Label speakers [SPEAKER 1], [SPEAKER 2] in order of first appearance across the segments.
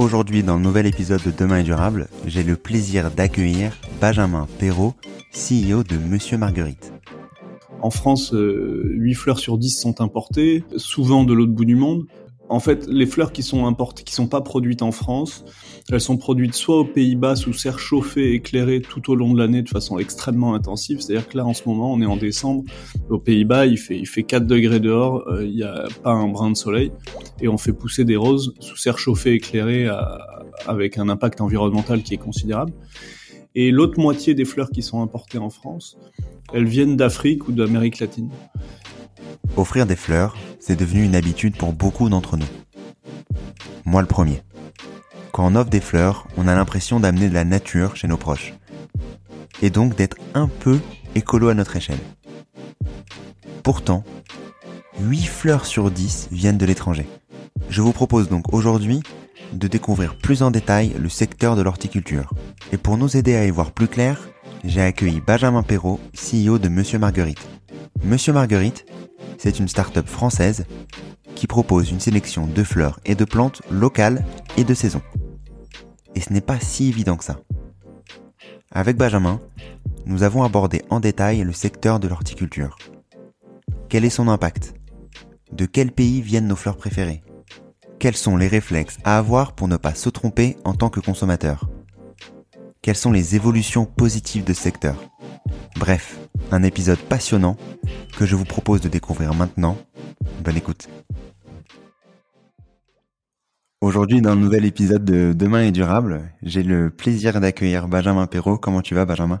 [SPEAKER 1] Aujourd'hui, dans le nouvel épisode de Demain est durable, j'ai le plaisir d'accueillir Benjamin Perrault, CEO de Monsieur Marguerite.
[SPEAKER 2] En France, 8 fleurs sur 10 sont importées, souvent de l'autre bout du monde. En fait, les fleurs qui sont importées, qui sont pas produites en France, elles sont produites soit aux Pays-Bas sous serre chauffée, éclairée tout au long de l'année de façon extrêmement intensive. C'est-à-dire que là, en ce moment, on est en décembre. Aux Pays-Bas, il fait, il fait 4 degrés dehors, euh, il n'y a pas un brin de soleil. Et on fait pousser des roses sous serre chauffée, éclairée, avec un impact environnemental qui est considérable. Et l'autre moitié des fleurs qui sont importées en France, elles viennent d'Afrique ou d'Amérique latine.
[SPEAKER 1] Offrir des fleurs, c'est devenu une habitude pour beaucoup d'entre nous. Moi le premier. Quand on offre des fleurs, on a l'impression d'amener de la nature chez nos proches. Et donc d'être un peu écolo à notre échelle. Pourtant, 8 fleurs sur 10 viennent de l'étranger. Je vous propose donc aujourd'hui de découvrir plus en détail le secteur de l'horticulture. Et pour nous aider à y voir plus clair, j'ai accueilli Benjamin Perrault, CEO de Monsieur Marguerite. Monsieur Marguerite, c'est une start-up française qui propose une sélection de fleurs et de plantes locales et de saison. Et ce n'est pas si évident que ça. Avec Benjamin, nous avons abordé en détail le secteur de l'horticulture. Quel est son impact? De quel pays viennent nos fleurs préférées? Quels sont les réflexes à avoir pour ne pas se tromper en tant que consommateur? Quelles sont les évolutions positives de ce secteur? Bref, un épisode passionnant que je vous propose de découvrir maintenant. Bonne écoute. Aujourd'hui, dans le nouvel épisode de Demain est durable, j'ai le plaisir d'accueillir Benjamin Perrault. Comment tu vas, Benjamin?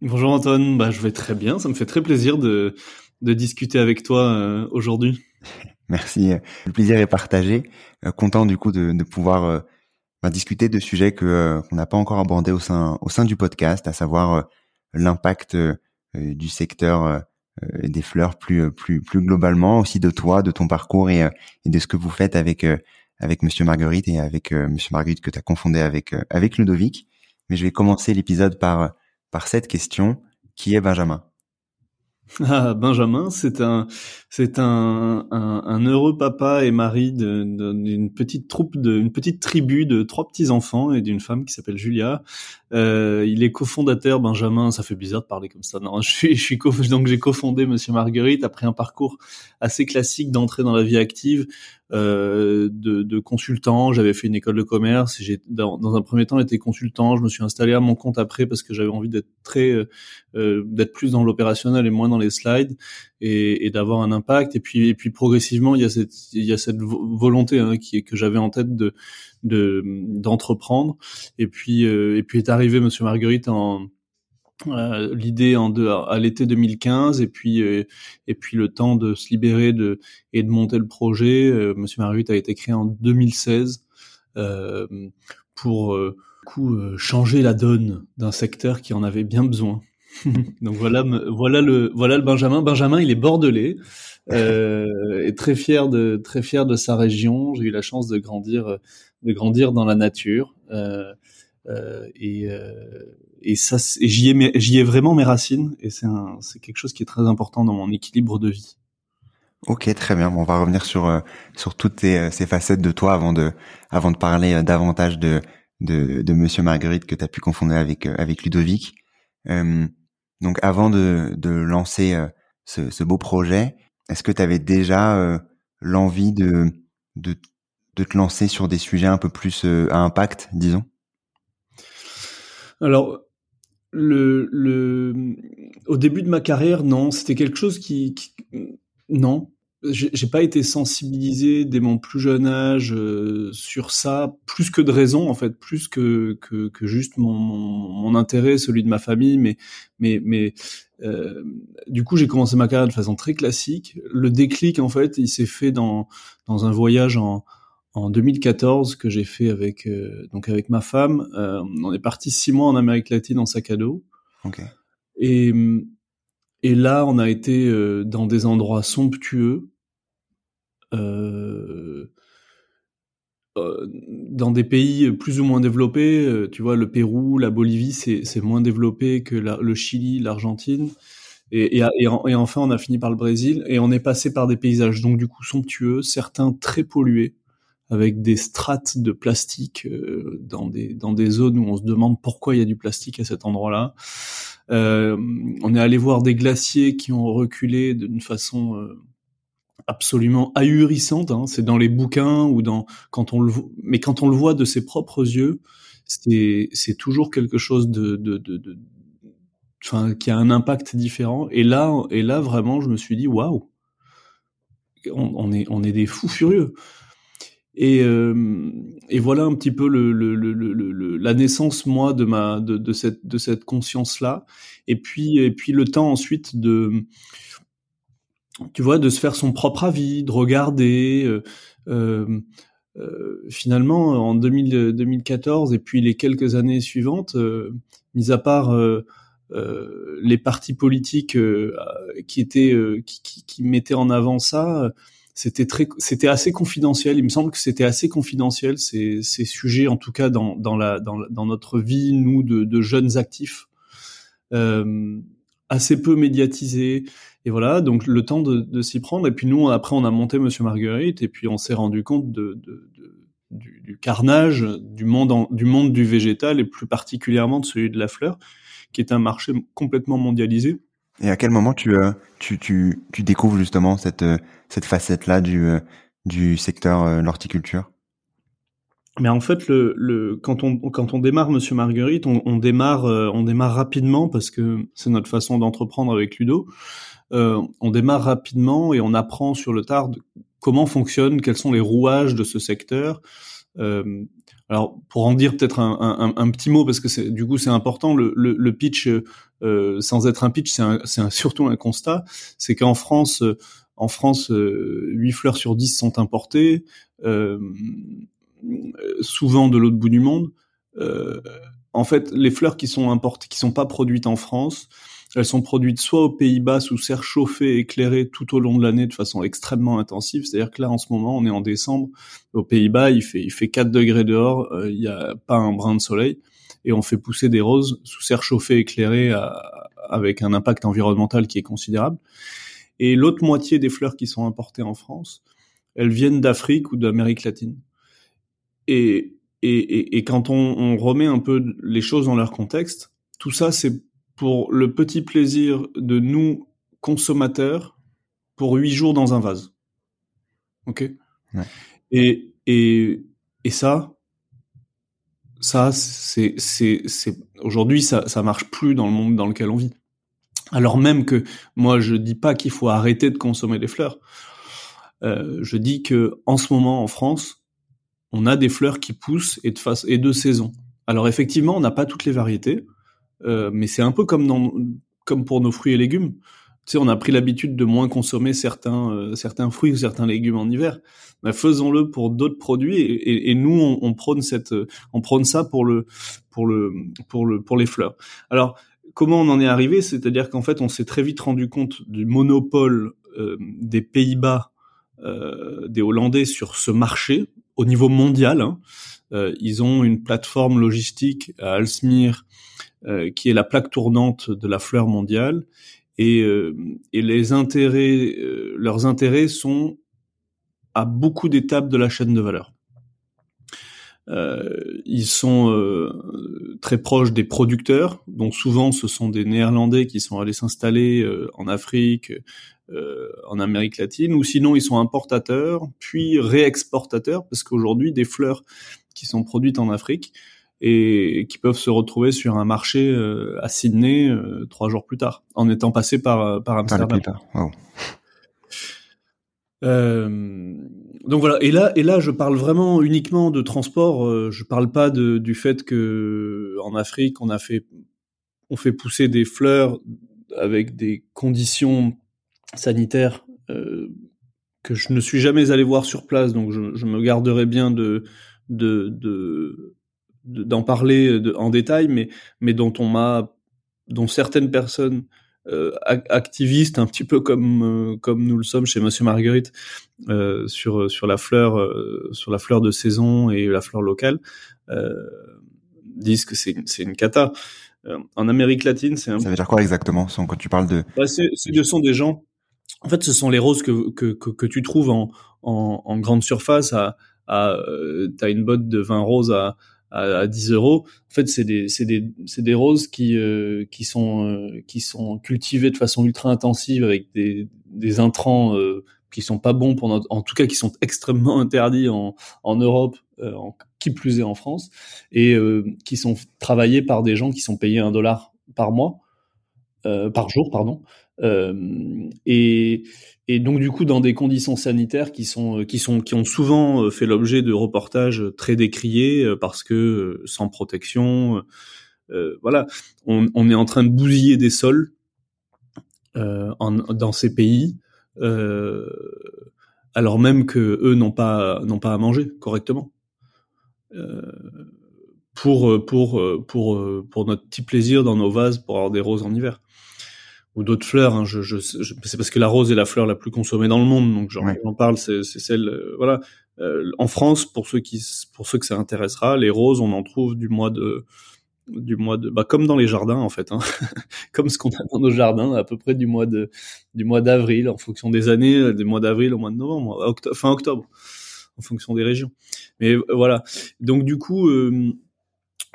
[SPEAKER 2] Bonjour Antoine, bah, je vais très bien. Ça me fait très plaisir de, de discuter avec toi euh, aujourd'hui.
[SPEAKER 1] Merci. Le plaisir est partagé. Euh, content du coup de, de pouvoir euh, bah, discuter de sujets que qu'on n'a pas encore abordés au sein au sein du podcast, à savoir l'impact du secteur des fleurs plus plus plus globalement, aussi de toi, de ton parcours et, de ce que vous faites avec avec Monsieur Marguerite et avec euh, Monsieur Marguerite que tu as confondé avec euh, avec Ludovic. Mais je vais commencer l'épisode par par cette question qui est Benjamin?
[SPEAKER 2] Ah, Benjamin, c'est un, c'est un, un, heureux papa et mari d'une petite troupe, d'une petite tribu de trois petits enfants et d'une femme qui s'appelle Julia. Euh, il est cofondateur, Benjamin. Ça fait bizarre de parler comme ça. Non, je suis, je suis donc j'ai cofondé Monsieur Marguerite après un parcours assez classique d'entrée dans la vie active. Euh, de, de, consultant. J'avais fait une école de commerce. J'ai dans, un premier temps été consultant. Je me suis installé à mon compte après parce que j'avais envie d'être très, euh, euh d'être plus dans l'opérationnel et moins dans les slides et, et d'avoir un impact. Et puis, et puis progressivement, il y a cette, il y a cette volonté hein, qui que j'avais en tête de de d'entreprendre. Et puis, euh, et puis est arrivé Monsieur Marguerite en euh, l'idée en de, à l'été 2015 et puis euh, et puis le temps de se libérer de et de monter le projet. Euh, Monsieur Marguerite a été créé en 2016 pour coup changer la donne d'un secteur qui en avait bien besoin. Donc voilà, voilà le voilà le Benjamin. Benjamin, il est bordelais, euh, est très fier de très fier de sa région. J'ai eu la chance de grandir de grandir dans la nature. Euh, et et ça, j'y ai, j'y ai vraiment mes racines et c'est quelque chose qui est très important dans mon équilibre de vie.
[SPEAKER 1] Ok, très bien. on va revenir sur euh, sur toutes ces, ces, facettes de toi avant de avant de parler euh, davantage de de, de Monsieur Marguerite que tu as pu confondre avec euh, avec Ludovic. donc, avant de de lancer ce, ce beau projet, est-ce que tu avais déjà l'envie de, de de te lancer sur des sujets un peu plus à impact, disons?
[SPEAKER 2] Alors, le, le, au début de ma carrière, non, c'était quelque chose qui, non, j'ai pas été sensibilisé dès mon plus jeune âge euh, sur ça, plus que de raison en fait, plus que que, que juste mon, mon, intérêt, celui de ma famille, mais mais mais euh, du coup j'ai commencé ma carrière de façon très classique. Le déclic en fait, il s'est fait dans dans un voyage en en 2014 que j'ai fait avec euh, donc avec ma femme. Euh, on est parti six mois en Amérique latine en sac à dos.
[SPEAKER 1] Okay.
[SPEAKER 2] Et et là, on a été euh, dans des endroits somptueux, dans des pays plus ou moins développés. tu vois, le Pérou, la Bolivie, c'est moins développé que le Chili, l'Argentine. Et, et, et, enfin, on a fini par le Brésil et on est passé par des paysages donc du coup somptueux, certains très pollués, avec des strates de plastique dans des dans des zones où on se demande pourquoi il y a du plastique à cet endroit-là. Euh, on est allé voir des glaciers qui ont reculé d'une façon euh, absolument ahurissante. Hein. C'est dans les bouquins ou dans quand on le mais quand on le voit de ses propres yeux, c'est c'est toujours quelque chose de, de, enfin qui a un impact différent. Et là et là vraiment, je me suis dit waouh, on, est on est des fous furieux. Et, euh, et voilà un petit peu la naissance moi de cette conscience là. Et puis le temps ensuite de tu vois de se faire son propre avis, de regarder. Euh, euh, finalement, en 2000, 2014 et puis les quelques années suivantes, mis à part les partis politiques qui, mettaient en avant ça, c'était très, c'était assez confidentiel. Il me semble que c'était assez confidentiel ces, ces sujets, en tout cas dans, dans la dans, dans notre vie, nous de, de jeunes actifs, euh, assez peu médiatisés. Et voilà, donc le temps de, de s'y prendre. Et puis nous, après, on a monté Monsieur Marguerite, et puis on s'est rendu compte de, de, de du, carnage du monde du monde du végétal, et plus particulièrement de celui de la fleur, qui est un marché complètement mondialisé
[SPEAKER 1] et à quel moment tu, euh, tu, tu, tu découvres justement cette, euh, cette facette-là du, euh, du secteur l'horticulture?
[SPEAKER 2] Mais en fait, le, le, quand on quand on démarre Monsieur Marguerite, on, démarre on démarre rapidement parce que c'est notre façon d'entreprendre avec Ludo. Euh, on démarre rapidement et on apprend sur le tard comment fonctionne, quels sont les rouages de ce secteur. Euh, alors pour en dire peut-être un, un, petit mot parce que du coup c'est important le, le, le pitch euh, sans être un pitch c'est surtout un constat c'est qu'en France en France 8 euh, fleurs sur 10 sont importées euh, souvent de l'autre bout du monde euh, en fait les fleurs qui sont importées qui sont pas produites en France elles sont produites soit aux Pays-Bas sous serre chauffée, éclairée tout au long de l'année de façon extrêmement intensive. C'est-à-dire que là, en ce moment, on est en décembre. Aux Pays-Bas, il fait, il fait 4 degrés dehors, euh, il n'y a pas un brin de soleil. Et on fait pousser des roses sous serre chauffée, éclairée, avec un impact environnemental qui est considérable. Et l'autre moitié des fleurs qui sont importées en France, elles viennent d'Afrique ou d'Amérique latine. Et, et, et, et quand on, on remet un peu les choses dans leur contexte, tout ça, c'est pour le petit plaisir de nous, consommateurs, pour huit jours dans un vase. Ok?
[SPEAKER 1] Ouais.
[SPEAKER 2] et, et, et ça, ça, c'est, c'est, c'est, aujourd'hui, ça, ça marche plus dans le monde dans lequel on vit. Alors même que moi, je dis pas qu'il faut arrêter de consommer des fleurs. Euh, je dis que en ce moment, en France, on a des fleurs qui poussent et de et de saison. Alors effectivement, on n'a pas toutes les variétés. Euh, mais c'est un peu comme dans, comme pour nos fruits et légumes. Tu sais, on a pris l'habitude de moins consommer certains euh, certains fruits ou certains légumes en hiver. Mais faisons-le pour d'autres produits et, et, et nous on, on, prône cette on prône ça pour le pour le pour le pour les fleurs. Alors comment on en est arrivé C'est-à-dire qu'en fait on s'est très vite rendu compte du monopole euh, des Pays-Bas, euh, des Hollandais sur ce marché au niveau mondial. Hein. ils ont une plateforme logistique à Alsmir qui est la plaque tournante de la fleur mondiale et, et les intérêts, leurs intérêts sont à beaucoup d'étapes de la chaîne de valeur. Euh, ils sont euh, très proches des producteurs, donc souvent ce sont des Néerlandais qui sont allés s'installer euh, en Afrique, en Amérique latine, ou sinon ils sont importateurs, puis réexportateurs, parce qu'aujourd'hui des fleurs qui sont produites en Afrique et qui peuvent se retrouver sur un marché à Sydney trois jours plus tard, en étant passés par par Amsterdam. Euh, donc voilà. Et là, et là, je parle vraiment uniquement de transport. Euh, je parle pas de, du fait que en Afrique, on a fait, on fait pousser des fleurs avec des conditions sanitaires euh, que je ne suis jamais allé voir sur place. Donc je, je me garderai bien de de, de d'en parler en détail, mais mais dont on m'a, dont certaines personnes euh, activiste, un petit peu comme euh, comme nous le sommes chez Monsieur Marguerite euh, sur sur la fleur sur la fleur de saison et la fleur locale, disent que c'est c'est une cata. en Amérique latine, c'est un...
[SPEAKER 1] Ça veut dire quoi exactement quand tu parles de
[SPEAKER 2] bah, c'est, Ce sont des gens. En fait, ce sont les roses que que que, que tu trouves en, en, en grande surface à à t'as une botte de vin rose à à, 10 euros. En fait, c'est des, c'est des, c'est des roses qui, euh, qui sont, euh, qui sont cultivées de façon ultra intensive avec des, des intrants euh, qui sont pas bons en tout cas qui sont extrêmement interdits en, en Europe, en, qui plus est en France, et qui sont travaillés par des gens qui sont payés un dollar par mois, par jour, pardon. Et et donc du coup dans des conditions sanitaires qui sont euh, qui sont qui ont souvent euh, fait l'objet de reportages très décriés euh, parce que sans protection euh, voilà. On, est en train de bousiller des sols euh, dans ces pays euh, alors même que eux n'ont pas n'ont pas à manger correctement. Pour pour pour pour notre petit plaisir dans nos vases pour avoir des roses en hiver ou d'autres fleurs. Hein, je, je, c'est parce que la rose est la fleur la plus consommée dans le monde, donc j'en parle. C'est, celle, euh, voilà. Euh, en France, pour ceux qui, pour ceux que ça intéressera, les roses, on en trouve du mois de, du mois de, bah comme dans les jardins en fait, hein. comme ce qu'on a dans nos jardins, à peu près du mois de, du mois d'avril, en fonction des années, euh, des mois d'avril au mois de novembre, fin octobre, en fonction des régions. Mais voilà. Donc du coup.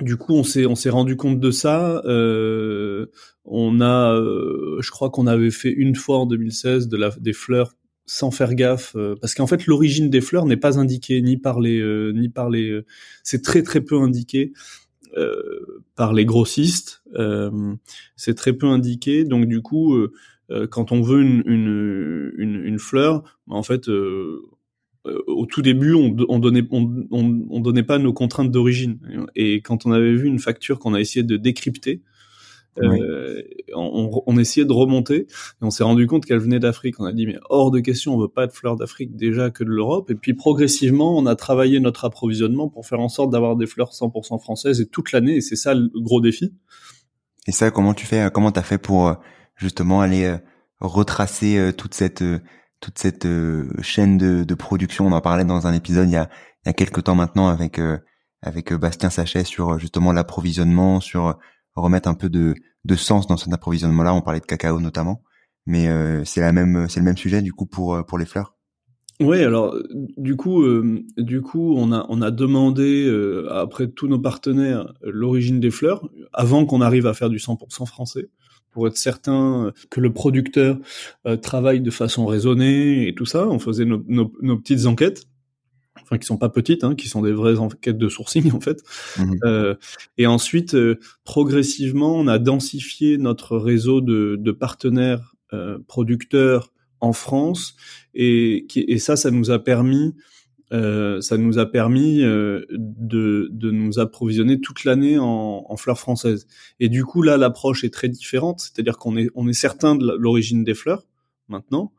[SPEAKER 2] Du coup, on s'est on s'est rendu compte de ça. Euh, on a, euh, je crois qu'on avait fait une fois en 2016 de la, des fleurs sans faire gaffe, euh, parce qu'en fait l'origine des fleurs n'est pas indiquée ni par les, euh, ni par les, c'est très très peu indiqué par les grossistes, c'est très peu indiqué, donc du coup quand on veut une, une, une, une fleur, en fait au tout début, on, on donnait, on, on, donnait pas nos contraintes d'origine. Et quand on avait vu une facture qu'on a essayé de décrypter, euh, on, on, essayait de remonter et on s'est rendu compte qu'elle venait d'Afrique. On a dit mais hors de question, on veut pas de fleurs d'Afrique déjà que de l'Europe. Et puis progressivement, on a travaillé notre approvisionnement pour faire en sorte d'avoir des fleurs 100% françaises et toute l'année. Et c'est ça le gros défi.
[SPEAKER 1] Et ça, comment tu fais Comment t'as fait pour euh, justement aller euh, retracer toute cette toute cette chaîne de, production On en parlait dans un épisode il y a quelques temps maintenant avec avec Bastien Sachet sur justement l'approvisionnement, sur remettre un peu de, sens dans cet approvisionnement-là. On parlait de cacao notamment, mais euh, c'est la même, c'est le même sujet du coup pour euh, les fleurs?
[SPEAKER 2] Oui, alors du coup, euh, du coup, on a on a demandé après tous nos partenaires l'origine des fleurs avant qu'on arrive à faire du 100% français pour être certain que le producteur travaille de façon raisonnée et tout ça. On faisait nos, nos petites enquêtes enfin qui sont pas petites, hein, qui sont des vraies enquêtes de sourcing en fait. Mhm. Euh, et ensuite, euh, progressivement, on a densifié notre réseau de, de partenaires euh, producteurs en France, et, qui, et ça, ça nous a permis euh, ça nous a permis euh, de, de, nous approvisionner toute l'année en, en, fleurs françaises. Et du coup, là, l'approche est très différente, c'est-à-dire qu'on est, on est certain de l'origine des fleurs maintenant,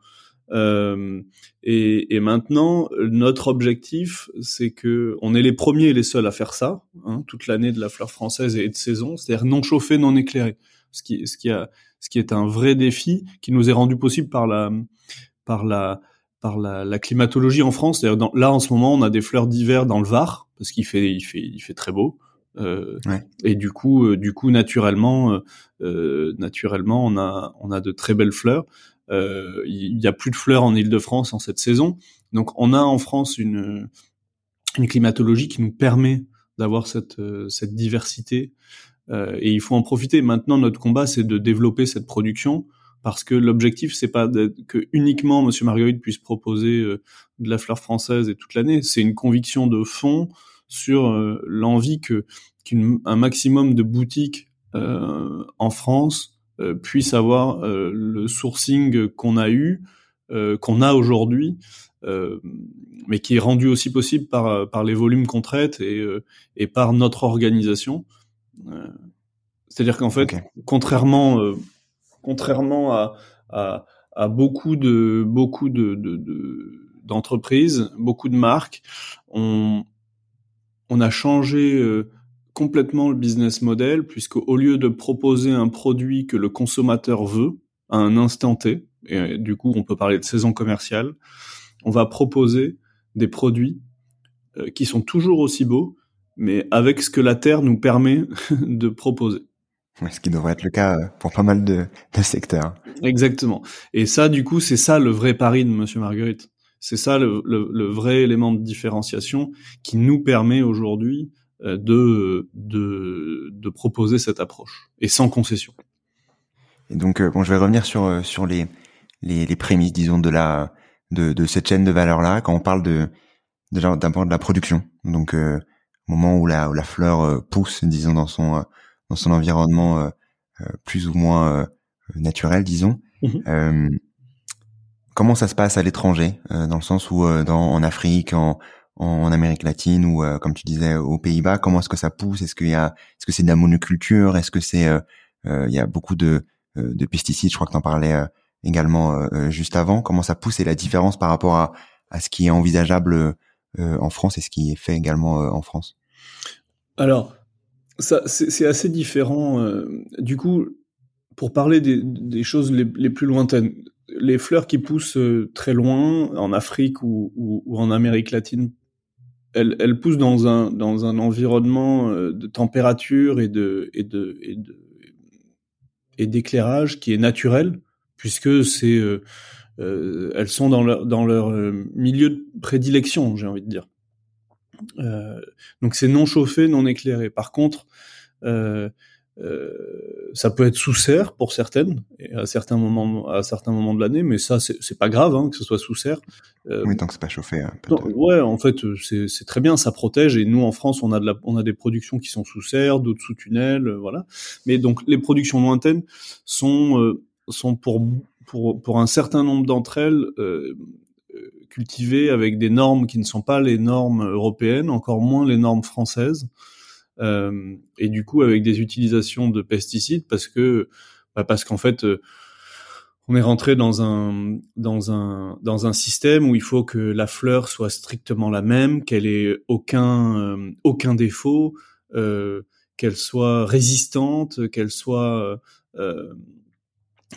[SPEAKER 2] euh, et, et, maintenant, notre objectif, c'est que on est les premiers et les seuls à faire ça, hein, toute l'année de la fleur française et de saison, c'est-à-dire non chauffé, non éclairé, ce qui, ce qui a, ce qui est un vrai défi qui nous est rendu possible par la, par la, par la, la climatologie en France. Dans, là, en ce moment, on a des fleurs d'hiver dans le Var parce qu'il fait, il fait, il fait très beau. Euh, Et du coup, euh, du coup, naturellement, euh, euh, naturellement, on a, on a de très belles fleurs. Il y, a plus de fleurs en Île-de-France en cette saison, donc on a en France une, une climatologie qui nous permet d'avoir cette, cette diversité. et il faut en profiter. Maintenant, notre combat, c'est de développer cette production parce que l'objectif c'est pas que uniquement Monsieur Marguerite puisse proposer euh, de la fleur française et toute l'année, c'est une conviction de fond sur euh, l'envie que qu'un maximum de boutiques euh, en France puissent avoir le sourcing qu'on a eu, qu'on a aujourd'hui, mais qui est rendu aussi possible par par les volumes qu'on traite et et par notre organisation. C'est-à-dire qu'en fait, contrairement contrairement à, beaucoup de beaucoup de, d'entreprises, beaucoup de marques, on, a changé euh, complètement le business model puisque au lieu de proposer un produit que le consommateur veut à un instant T, et du coup on peut parler de saison commerciale, on va proposer des produits euh, qui sont toujours aussi beaux, mais avec ce que la Terre nous permet de proposer.
[SPEAKER 1] Ce qui devrait être le cas euh, pour pas mal de, de secteurs.
[SPEAKER 2] Exactement. Et ça, du coup, c'est ça le vrai pari de Monsieur Marguerite. C'est ça le, le, le, vrai élément de différenciation qui nous permet aujourd'hui euh, de, de, de proposer cette approche et sans concession.
[SPEAKER 1] Et donc, euh, bon, je vais revenir sur sur les les, les prémices, disons, de la de, de cette chaîne de valeur là. Quand on parle de d'abord de la production, donc au moment où la où la fleur pousse, disons, dans son dans son environnement euh, euh, plus ou moins euh, naturel, disons. Mhm. comment ça se passe à l'étranger, dans le sens où dans, en Afrique, en, en Amérique latine ou comme tu disais aux Pays-Bas, comment est-ce que ça pousse? Est-ce qu'il y a, est-ce que c'est de la monoculture? Est-ce que c'est, il y a beaucoup de, de pesticides? Je crois que tu en parlais également juste avant. Comment ça pousse et la différence par rapport à, à ce qui est envisageable en France et ce qui est fait également en France?
[SPEAKER 2] Alors, ça, c'est assez différent. Euh, du coup, pour parler des, choses les, plus lointaines, les fleurs qui poussent euh, très loin, en Afrique ou, en Amérique latine, elles, poussent dans un, dans un environnement euh, de température et de, et de, et d'éclairage qui est naturel, puisque c'est, elles sont dans leur, dans leur milieu de prédilection, j'ai envie de dire. Euh, donc c'est non chauffé, non éclairé. Par contre, euh, euh, ça peut être sous serre pour certaines et à certains moments à certains moments de l'année mais ça c'est pas grave hein, que ce soit sous serre.
[SPEAKER 1] Euh, oui tant que c'est pas chauffé hein,
[SPEAKER 2] ouais en fait c'est très bien ça protège et nous en France on a de la, on a des productions qui sont sous serre d'autres sous tunnel euh, voilà. Mais donc les productions lointaines sont sont pour pour pour un certain nombre d'entre elles cultivées avec des normes qui ne sont pas les normes européennes, encore moins les normes françaises, euh, et du coup avec des utilisations de pesticides parce que bah parce qu'en fait euh, on est rentré dans un dans un dans un système où il faut que la fleur soit strictement la même, qu'elle ait aucun euh, aucun défaut, qu'elle soit résistante, qu'elle soit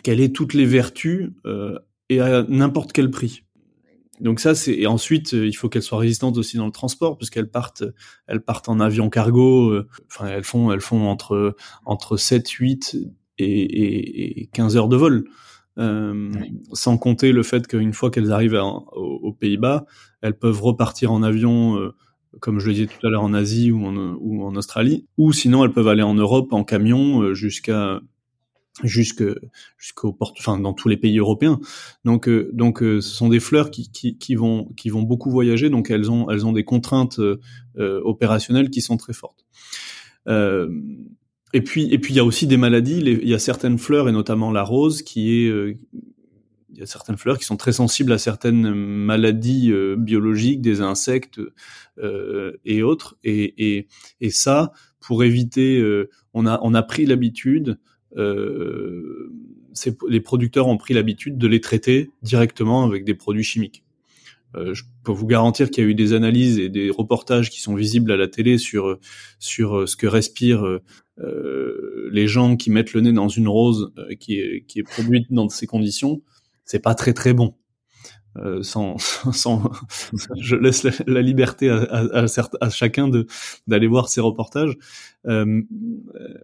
[SPEAKER 2] qu'elle ait toutes les vertus et à n'importe quel prix. Donc ça c'est et ensuite euh, il faut qu'elles soient résistantes aussi dans le transport puisqu'elles partent elles partent en avion cargo euh, enfin elles font elles font entre entre 7 8 et, et, 15 heures de vol. Euh, sans compter le fait qu'une fois qu'elles arrivent aux, Pays-Bas, elles peuvent repartir en avion, euh, comme je le disais tout à l'heure, en Asie ou en, ou en Australie, ou sinon elles peuvent aller en Europe en camion jusqu'à jusque jusqu'au porte enfin dans tous les pays européens. Donc euh, donc euh, ce sont des fleurs qui, qui, vont qui vont beaucoup voyager. Donc elles ont elles ont des contraintes euh, opérationnelles qui sont très fortes. Et puis et puis il y a aussi des maladies. Il y a certaines fleurs et notamment la rose qui est il y a certaines fleurs qui sont très sensibles à certaines maladies biologiques des insectes et autres. Et, et et ça pour éviter on a on a pris l'habitude les producteurs ont pris l'habitude de les traiter directement avec des produits chimiques. Euh, je peux vous garantir qu'il y a eu des analyses et des reportages qui sont visibles à la télé sur sur ce que respirent euh, les gens qui mettent le nez dans une rose qui est qui est produite dans ces conditions. C'est pas très très bon. euh, sans, sans, je laisse la, liberté à, à, à, chacun de d'aller voir ces reportages. Euh,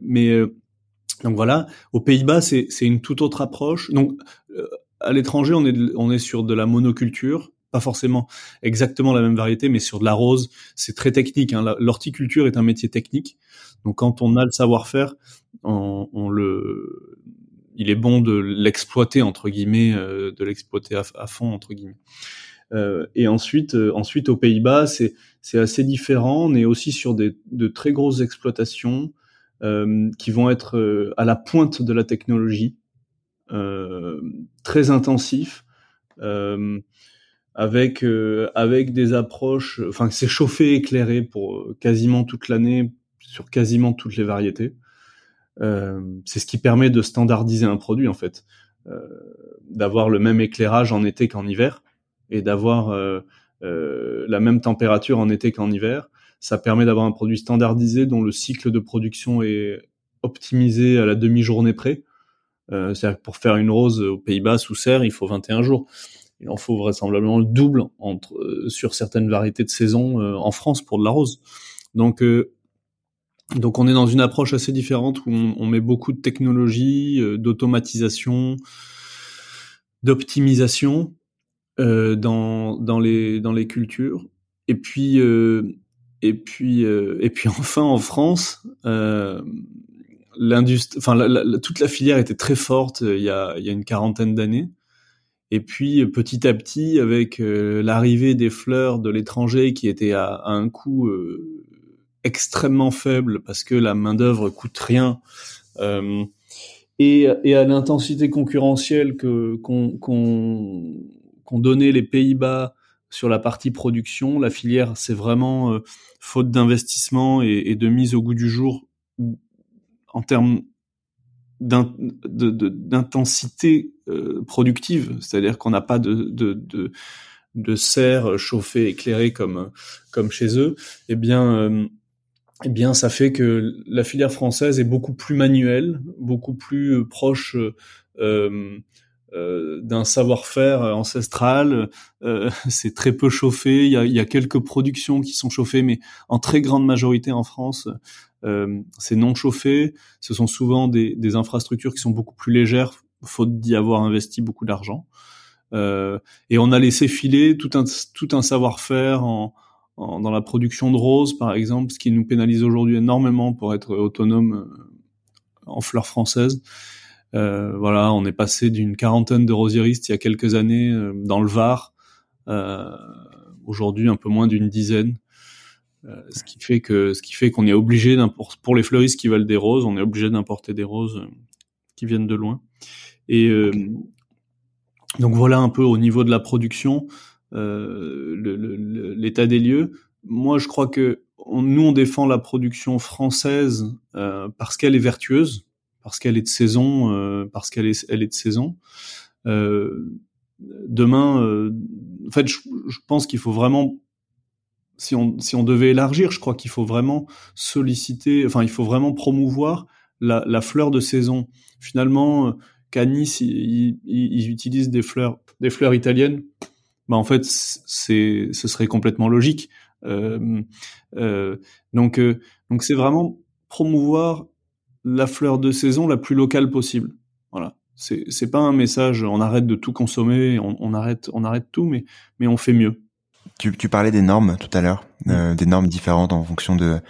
[SPEAKER 2] mais euh, donc voilà, aux Pays-Bas, c'est une toute autre approche. Donc à l'étranger, on est on est sur de la monoculture, pas forcément exactement la même variété, mais sur de la rose, c'est très technique. Hein. L'horticulture est un métier technique, donc quand on a le savoir-faire, on, on le il est bon de l'exploiter entre guillemets, euh, de l'exploiter à, fond entre guillemets. Euh, et ensuite, euh, ensuite aux Pays-Bas, c'est c'est assez différent. On est aussi sur des de très grosses exploitations qui vont être à la pointe de la technologie, très intensifs, avec avec des approches. Enfin, c'est chauffé, éclairé pour quasiment toute l'année sur quasiment toutes les variétés. Euh, c'est ce qui permet de standardiser un produit en fait, euh, d'avoir le même éclairage en été qu'en hiver et d'avoir euh, la même température en été qu'en hiver. Ça permet d'avoir un produit standardisé dont le cycle de production est optimisé à la demi-journée près. Euh, C'est-à-dire que pour faire une rose aux Pays-Bas sous serre, il faut 21 jours. Il en faut vraisemblablement le double entre, sur certaines variétés de saison en France pour de la rose. Donc donc on est dans une approche assez différente où on, met beaucoup de technologie, euh, d'automatisation, d'optimisation euh, dans, dans, les, dans les cultures. Et puis, euh, et puis, et puis enfin en France, l'industrie, enfin toute la filière était très forte il y a, il y a une quarantaine d'années. Et puis petit à petit, avec l'arrivée des fleurs de l'étranger qui était à, à un coût extrêmement faible parce que la main d'œuvre coûte rien euh, et, et, à l'intensité concurrentielle que qu'on qu'on donnait les Pays-Bas sur la partie production, la filière c'est vraiment euh, faute d'investissement et, de mise au goût du jour en termes d'intensité euh, productive, c'est-à-dire qu'on n'a pas de, de, de, de serre chauffée éclairée comme comme chez eux, eh bien euh, eh bien, ça fait que la filière française est beaucoup plus manuelle, beaucoup plus proche euh, d'un savoir-faire ancestral. Euh, c'est très peu chauffé. Il y, a, y, a, quelques productions qui sont chauffées, mais en très grande majorité en France, euh, c'est non chauffé. Ce sont souvent des, des, infrastructures qui sont beaucoup plus légères, faute d'y avoir investi beaucoup d'argent. et on a laissé filer tout un, tout un savoir-faire en dans la production de roses, par exemple, ce qui nous pénalise aujourd'hui énormément pour être autonome euh, en fleurs françaises. Euh, voilà, on est passé d'une quarantaine de rosieristes il y a quelques années euh, dans le Var, euh, aujourd'hui un peu moins d'une dizaine. Euh, ce qui fait que ce qui fait qu'on est obligé d'importer pour les fleuristes qui veulent des roses, on est obligé d'importer des roses qui viennent de loin. Et donc voilà un peu au niveau de la production. L'état des lieux. Moi, je crois que nous, on défend la production française parce qu'elle est vertueuse, parce qu'elle est de saison, euh, parce qu'elle est, elle est de saison. demain, en fait, je, pense qu'il faut vraiment si on, si on devait élargir, je crois qu'il faut vraiment solliciter, enfin, il faut vraiment promouvoir la, la fleur de saison. Finalement, qu'à Nice, ils, ils, utilisent des fleurs, des fleurs italiennes bah en fait c'est ce serait complètement logique. Euh, euh, donc euh, donc c'est vraiment promouvoir la fleur de saison la plus locale possible. Voilà. C'est c'est pas un message on arrête de tout consommer, on, on arrête on arrête tout, mais mais on fait mieux.
[SPEAKER 1] Tu, tu parlais des normes tout à l'heure, euh, des normes différentes en fonction de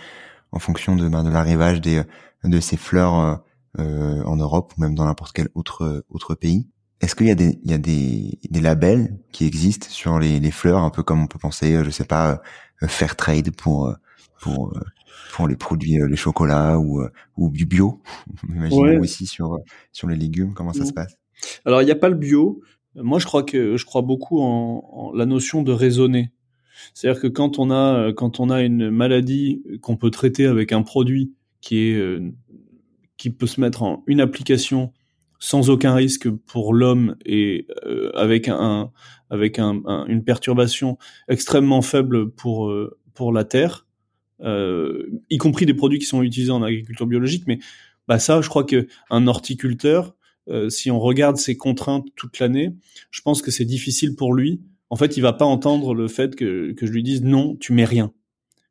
[SPEAKER 1] en fonction de ben, de l'arrivage des de ces fleurs euh, en Europe ou même dans n'importe quel autre autre pays. Est-ce qu'il y a des il y a des, des labels qui existent sur les, les fleurs, un peu comme on peut penser, euh, je sais pas, euh, fair trade pour euh, pour pour les produits, les chocolats ou ou du bio. Imaginons aussi sur sur les légumes, comment ça se passe?
[SPEAKER 2] Alors il n'y a pas le bio. Moi je crois que je crois beaucoup en, en la notion de raisonner. C'est-à-dire que quand on a quand on a une maladie qu'on peut traiter avec un produit qui est qui peut se mettre en une application sans aucun risque pour l'homme et euh, avec un avec un, une perturbation extrêmement faible pour euh, pour la terre, euh, y compris des produits qui sont utilisés en agriculture biologique. Mais bah ça, je crois que un horticulteur si on regarde ses contraintes toute l'année, je pense que c'est difficile pour lui. En fait, il va pas entendre le fait que, que je lui dise non, tu mets rien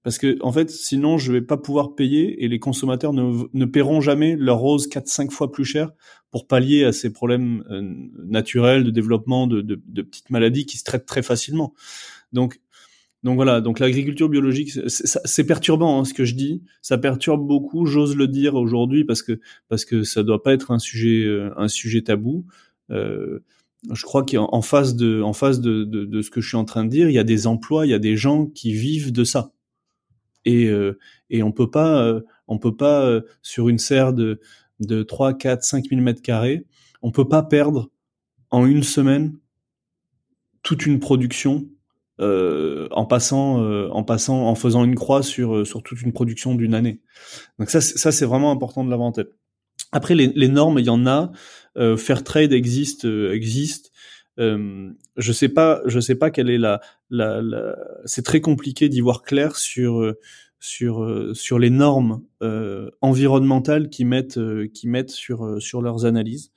[SPEAKER 2] parce que en fait sinon je vais pas pouvoir payer et les consommateurs ne, ne paieront jamais leur rose 4 5 fois plus cher pour pallier à ces problèmes euh, naturels de développement de, de, de, petites maladies qui se traitent très facilement. Donc donc voilà, donc l'agriculture biologique, c'est perturbant hein, ce que je dis, ça perturbe beaucoup, j'ose le dire aujourd'hui parce que parce que ça doit pas être un sujet euh, un sujet tabou. Euh, je crois qu'en face de en face de, de, de, ce que je suis en train de dire, il y a des emplois, il y a des gens qui vivent de ça et euh, et on peut pas euh, on peut pas euh, sur une serre de de 3 4 5 000 mètres carrés, on peut pas perdre en une semaine toute une production euh, en passant euh, en passant en faisant une croix sur sur toute une production d'une année. Donc ça ça c'est vraiment important de l'avoir en tête. Après les, les, normes, il y en a. Euh, Fairtrade existe existe. Euh, je sais pas, je sais pas quelle est la, la, la... c'est très compliqué d'y voir clair sur sur sur les normes euh, environnementales qui mettent euh, qui mettent sur sur leurs analyses.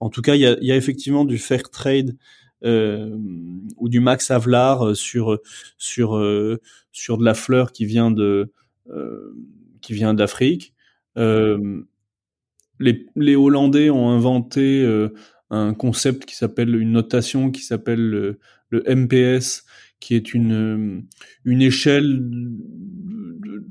[SPEAKER 2] En tout cas, il y a, y a effectivement du fair trade euh, ou du max Havelaar sur sur sur de la fleur qui vient de qui vient d'Afrique. les, Hollandais ont inventé un concept qui s'appelle une notation qui s'appelle le, MPS, qui est une, une échelle de, de,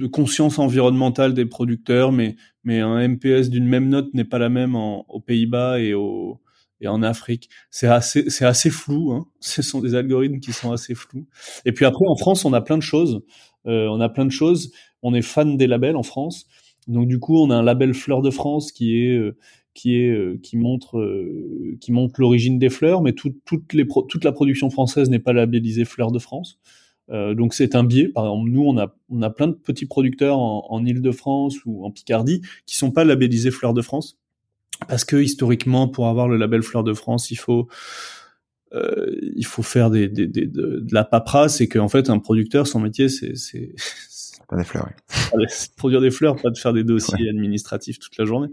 [SPEAKER 2] de, conscience environnementale des producteurs, mais, mais un MPS d'une même note n'est pas la même en, aux Pays-Bas et, au, et en Afrique. C'est assez, c'est assez flou. Hein. Ce sont des algorithmes qui sont assez flous. Et puis après, en France, on a plein de choses. Euh, on a plein de choses. On est fan des labels en France. Donc du coup, on a un label Fleur de France qui est euh, qui est euh, qui montre qui montre l'origine des fleurs, mais tout, toutes les toute la production française n'est pas labellisée Fleurs de France. Donc c'est un biais. Par exemple, nous on a on a plein de petits producteurs en, en Île-de-France ou en Picardie qui sont pas labellisés Fleurs de France parce que historiquement pour avoir le label Fleurs de France il faut euh, il faut faire des, des, des, de, de, la paperasse et qu'en fait un producteur son métier c'est
[SPEAKER 1] pas des fleurs. Oui.
[SPEAKER 2] Produire des fleurs, pas de faire des dossiers ouais. administratifs toute la journée.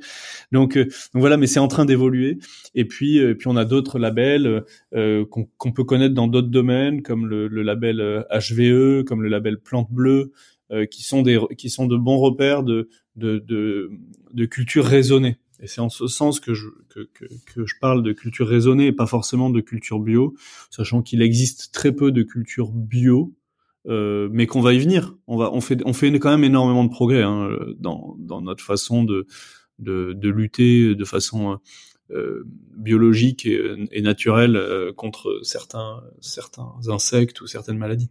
[SPEAKER 2] Donc, euh, donc voilà, mais c'est en train d'évoluer. Et puis, euh, puis on a d'autres labels euh, qu'on qu peut connaître dans d'autres domaines, comme le, le, label HVE, comme le label Plante Bleue, euh, qui sont des qui sont de bons repères de de de, de culture raisonnée. Et c'est en ce sens que je, que, que, je parle de culture raisonnée et pas forcément de culture bio, sachant qu'il existe très peu de culture bio euh, mais qu'on va y venir. On va, on fait, on fait quand même énormément de progrès hein, dans, dans notre façon de, de, de lutter de façon euh, biologique et, naturelle euh, contre certains, certains insectes ou certaines maladies.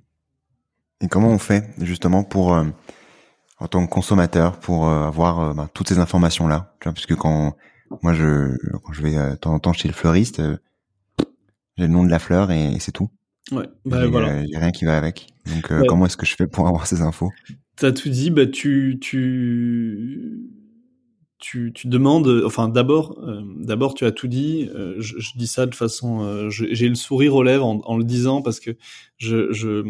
[SPEAKER 1] Et comment on fait justement pour, en tant que consommateur, pour euh, avoir bah, toutes ces informations là, puisque quand moi je, quand je vais de temps en temps chez le fleuriste, j'ai le nom de la fleur et, et c'est tout.
[SPEAKER 2] Ouais, bah voilà.
[SPEAKER 1] A rien qui va avec. Donc, euh, ouais. comment est-ce que je fais pour avoir ces infos?
[SPEAKER 2] T'as tout dit, bah tu tu tu, tu demandes, enfin d'abord, euh, d'abord tu as tout dit. Euh, je, je, dis ça de façon, euh, j'ai le sourire aux lèvres en, en, le disant parce que je je,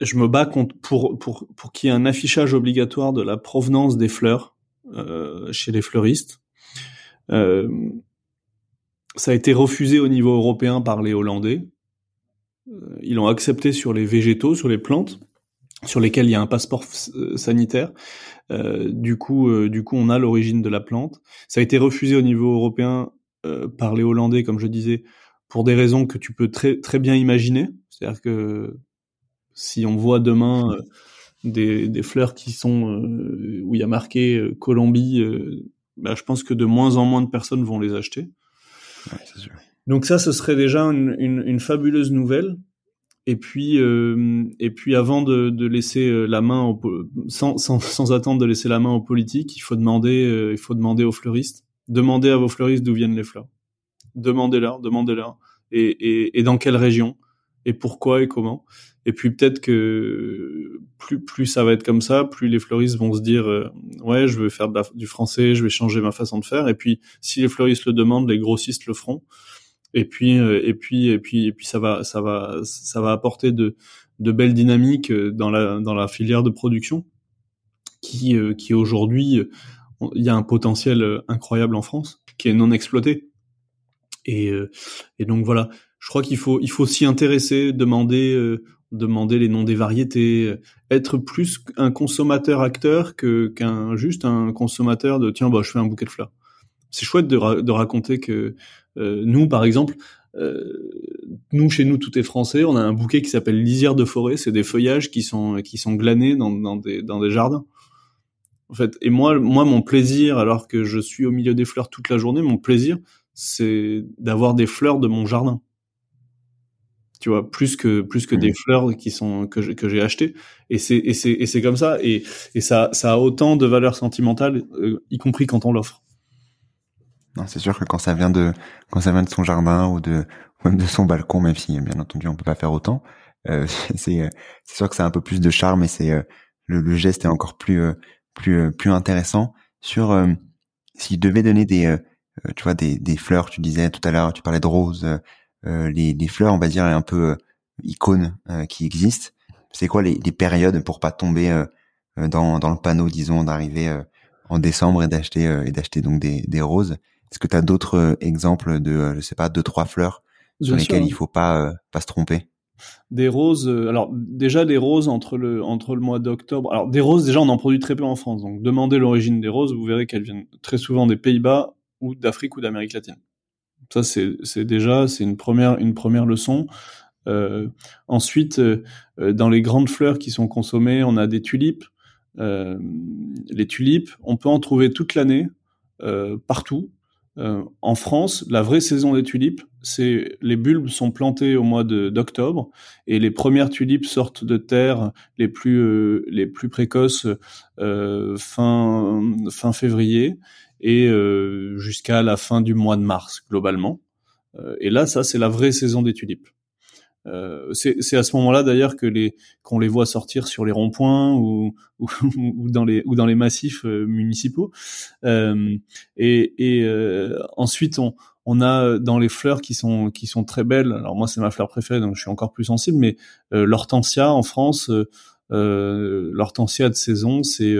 [SPEAKER 2] je me bats contre pour pour pour qu'il y ait un affichage obligatoire de la provenance des fleurs euh, chez les fleuristes. ça a été refusé au niveau européen par les Hollandais euh, ils l'ont accepté sur les végétaux, sur les plantes, sur lesquels il y a un passeport euh, sanitaire. Euh, du coup, euh, du coup, on a l'origine de la plante. Ça a été refusé au niveau européen euh, par les Hollandais, comme je disais, pour des raisons que tu peux très très bien imaginer. C'est-à-dire que si on voit demain euh, des, des, fleurs qui sont où il y a marqué Colombie, bah, je pense que de moins en moins de personnes vont les acheter.
[SPEAKER 1] Ouais, c'est sûr.
[SPEAKER 2] Donc ça, ce serait déjà une, une, une fabuleuse nouvelle. Et puis, euh, et puis avant de, de laisser euh, la main, au, sans, sans, sans, attendre de laisser la main aux politiques, il faut demander, euh, il faut demander aux fleuristes. Demandez à vos fleuristes d'où viennent les fleurs. Demandez-leur, demandez-leur. Et, et, et, dans quelle région? Et pourquoi et comment? Et puis peut-être que plus, plus ça va être comme ça, plus les fleuristes vont se dire euh, ouais, je veux faire du français, je vais changer ma façon de faire. Et puis si les fleuristes le demandent, les grossistes le feront et puis euh, et puis et puis et puis ça va ça va ça va apporter de de belles dynamiques euh, dans la dans la filière de production qui euh, qui aujourd'hui il y a un potentiel incroyable en France qui est non exploité. Et, et donc voilà, je crois qu'il faut il faut s'y intéresser, demander demander les noms des variétés, être plus un consommateur acteur que qu'un juste un consommateur de tiens bah je fais un bouquet de fleurs. C'est chouette de, raconter que nous par exemple euh, nous, chez nous, tout est français. On a un bouquet qui s'appelle lisière de forêt. C'est des feuillages qui sont qui sont glanés dans, dans des dans des jardins. En fait, et moi, moi, mon plaisir, alors que je suis au milieu des fleurs toute la journée, mon plaisir, c'est d'avoir des fleurs de mon jardin. Tu vois, plus que plus que des mmh. fleurs qui sont que que j'ai achetées. Et c'est et c'est et c'est comme ça. Et et ça ça a autant de valeur sentimentale, euh, y compris quand on l'offre.
[SPEAKER 1] Non, c'est sûr que quand ça vient de quand ça vient de son jardin ou de ou même de son balcon, même si bien entendu on peut pas faire autant, euh, c'est euh, c'est sûr que ça a un peu plus de charme et c'est euh, le, le, geste est encore plus euh, plus plus intéressant. Sur s'il devait donner des tu vois des des fleurs, tu disais tout à l'heure, tu parlais de roses, les les fleurs, on va dire un peu icônes qui existent. C'est quoi les, les périodes pour pas tomber dans dans le panneau, disons, d'arriver en décembre et d'acheter et d'acheter donc des des roses? Est-ce que tu as d'autres euh, exemples de, euh, je sais pas, deux trois fleurs sur lesquelles il faut pas euh, pas se tromper?
[SPEAKER 2] Des roses. alors déjà des roses entre le entre le mois d'octobre. Alors des roses déjà on en produit très peu en France. Donc demandez l'origine des roses, vous verrez qu'elles viennent très souvent des Pays-Bas ou d'Afrique ou d'Amérique latine. Ça c'est déjà c'est une première une première leçon. Euh, ensuite, dans les grandes fleurs qui sont consommées, on a des tulipes. Euh, les tulipes, on peut en trouver toute l'année, euh, partout. Euh, en France, la vraie saison des tulipes, c'est les bulbes sont plantés au mois d'octobre et les premières tulipes sortent de terre les plus euh, les plus précoces euh, fin fin février et jusqu'à la fin du mois de mars globalement. et là, ça c'est la vraie saison des tulipes. Euh, c'est à ce moment-là d'ailleurs que les qu'on les voit sortir sur les ronds-points ou, ou, ou, dans les ou dans les massifs euh, municipaux. Euh, et, et euh, ensuite on on a dans les fleurs qui sont qui sont très belles. Alors moi c'est ma fleur préférée donc je suis encore plus sensible. Mais l'hortensia en France, l'hortensia de saison c'est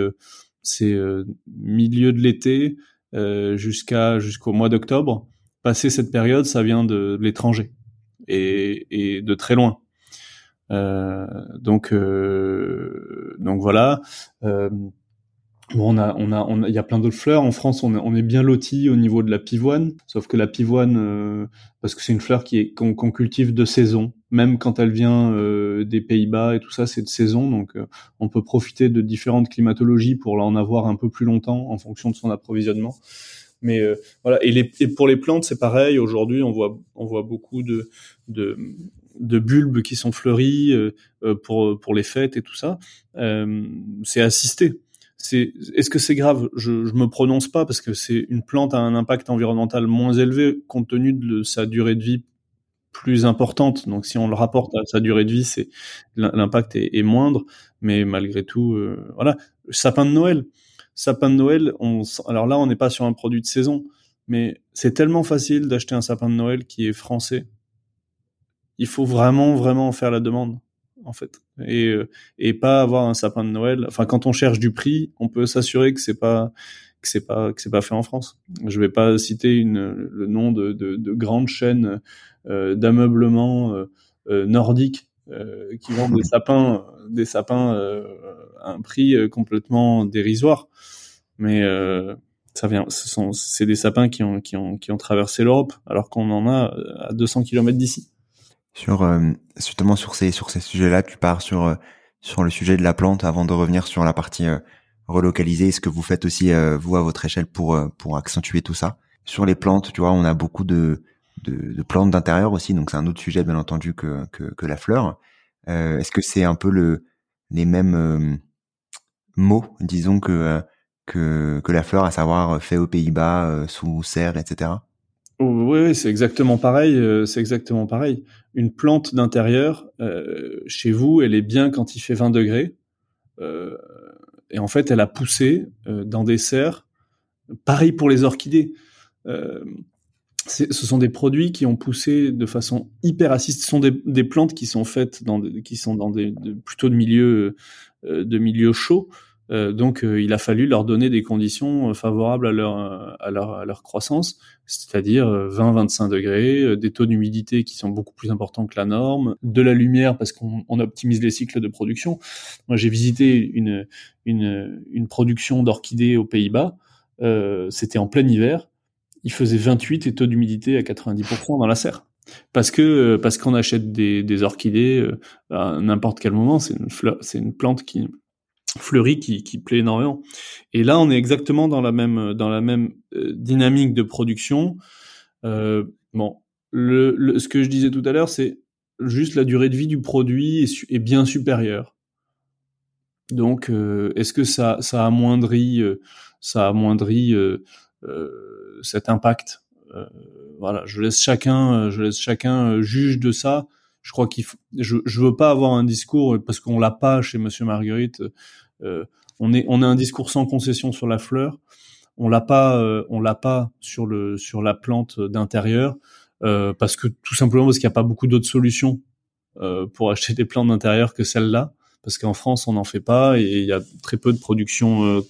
[SPEAKER 2] c'est milieu de l'été jusqu'à jusqu'au mois d'octobre. Passé cette période, ça vient de l'étranger et, de très loin. Euh, donc euh, donc voilà. Euh, Bon, on a, on a, on il y a plein d'autres fleurs. En France, on on est bien loti au niveau de la pivoine. Sauf que la pivoine, parce que c'est une fleur qui est qu'on cultive de saison, même quand elle vient des Pays-Bas et tout ça, c'est de saison. Donc, on peut profiter de différentes climatologies pour en avoir un peu plus longtemps en fonction de son approvisionnement. Mais euh, voilà. Et, pour les plantes, c'est pareil. Aujourd'hui, on voit, beaucoup de, bulbes qui sont fleuris euh, euh, pour les fêtes et tout ça. c'est assisté. Est-ce que c'est grave? Je, je me prononce pas parce que c'est une plante a un impact environnemental moins élevé compte tenu de sa durée de vie plus importante. Donc si on le rapporte à sa durée de vie, c'est l'impact est, moindre. Mais malgré tout, voilà. Sapin de Noël sapin de Noël, on, alors là, on n'est pas sur un produit de saison, mais c'est tellement facile d'acheter un sapin de Noël qui est français. Il faut vraiment, vraiment faire la demande, en fait, et euh, et pas avoir un sapin de Noël. Enfin, quand on cherche du prix, on peut s'assurer que c'est pas que c'est pas que c'est pas fait en France. Je vais pas citer le nom de, de, de grandes chaînes euh, d'ameublement euh, euh nordiques euh, qui vendent des sapins, des sapins euh, à un prix complètement dérisoire. Mais ça vient, ce sont, c'est des sapins qui ont, qui ont, qui ont traversé l'Europe, alors qu'on en a à 200 km d'ici.
[SPEAKER 1] Sur, justement sur ces, sur ces sujets-là, tu pars sur, sur le sujet de la plante avant de revenir sur la partie relocalisée. Ce que vous faites aussi vous à votre échelle pour, pour accentuer tout ça. Sur les plantes, tu vois, on a beaucoup de, de, de plantes d'intérieur aussi, donc c'est un autre sujet bien entendu que, que, que la fleur. Euh, Est-ce que c'est un peu le, les mêmes euh, mots, disons que, euh, que que la fleur, à savoir fait aux Pays-Bas euh, sous serre, etc.
[SPEAKER 2] Oui, c'est exactement pareil. C'est exactement pareil. Une plante d'intérieur, chez vous, elle est bien quand il fait 20 degrés. Et en fait, elle a poussé dans des serres. Pareil pour les orchidées ce sont des produits qui ont poussé de façon hyper assiste. Ce sont des, plantes qui sont faites dans des, qui sont dans plutôt de milieux euh, de milieux chauds. Euh, donc, euh, il a fallu leur donner des conditions euh, favorables à leur, à leur, à leur croissance, c'est-à-dire 20-25 degrés, des taux d'humidité qui sont beaucoup plus importants que la norme, de la lumière parce qu'on on optimise les cycles de production. Moi, j'ai visité une, une, une production d'orchidées aux Pays-Bas. C'était en plein hiver. Il faisait 28 et taux d'humidité à 90% dans la serre. Parce que parce qu'on achète des, des orchidées à n'importe quel moment, c'est une c'est une plante qui Fleury qui, plaît énormément. Et là, on est exactement dans la même dans la même euh, dynamique de production. Euh, bon, ce que je disais tout à l'heure, c'est juste la durée de vie du produit est, bien supérieure. Donc, euh, est-ce que ça ça amoindrit ça amoindrit cet impact? Voilà, je laisse chacun je laisse chacun juge de ça je crois qu'il je, je veux pas avoir un discours parce qu'on l'a pas chez Monsieur Marguerite on est on a un discours sans concession sur la fleur. On l'a pas euh, on l'a pas sur le sur la plante d'intérieur euh, parce que tout simplement parce qu'il n'y a pas beaucoup d'autres solutions pour acheter des plantes d'intérieur que celle-là parce qu'en France on n'en fait pas et il y a très peu de production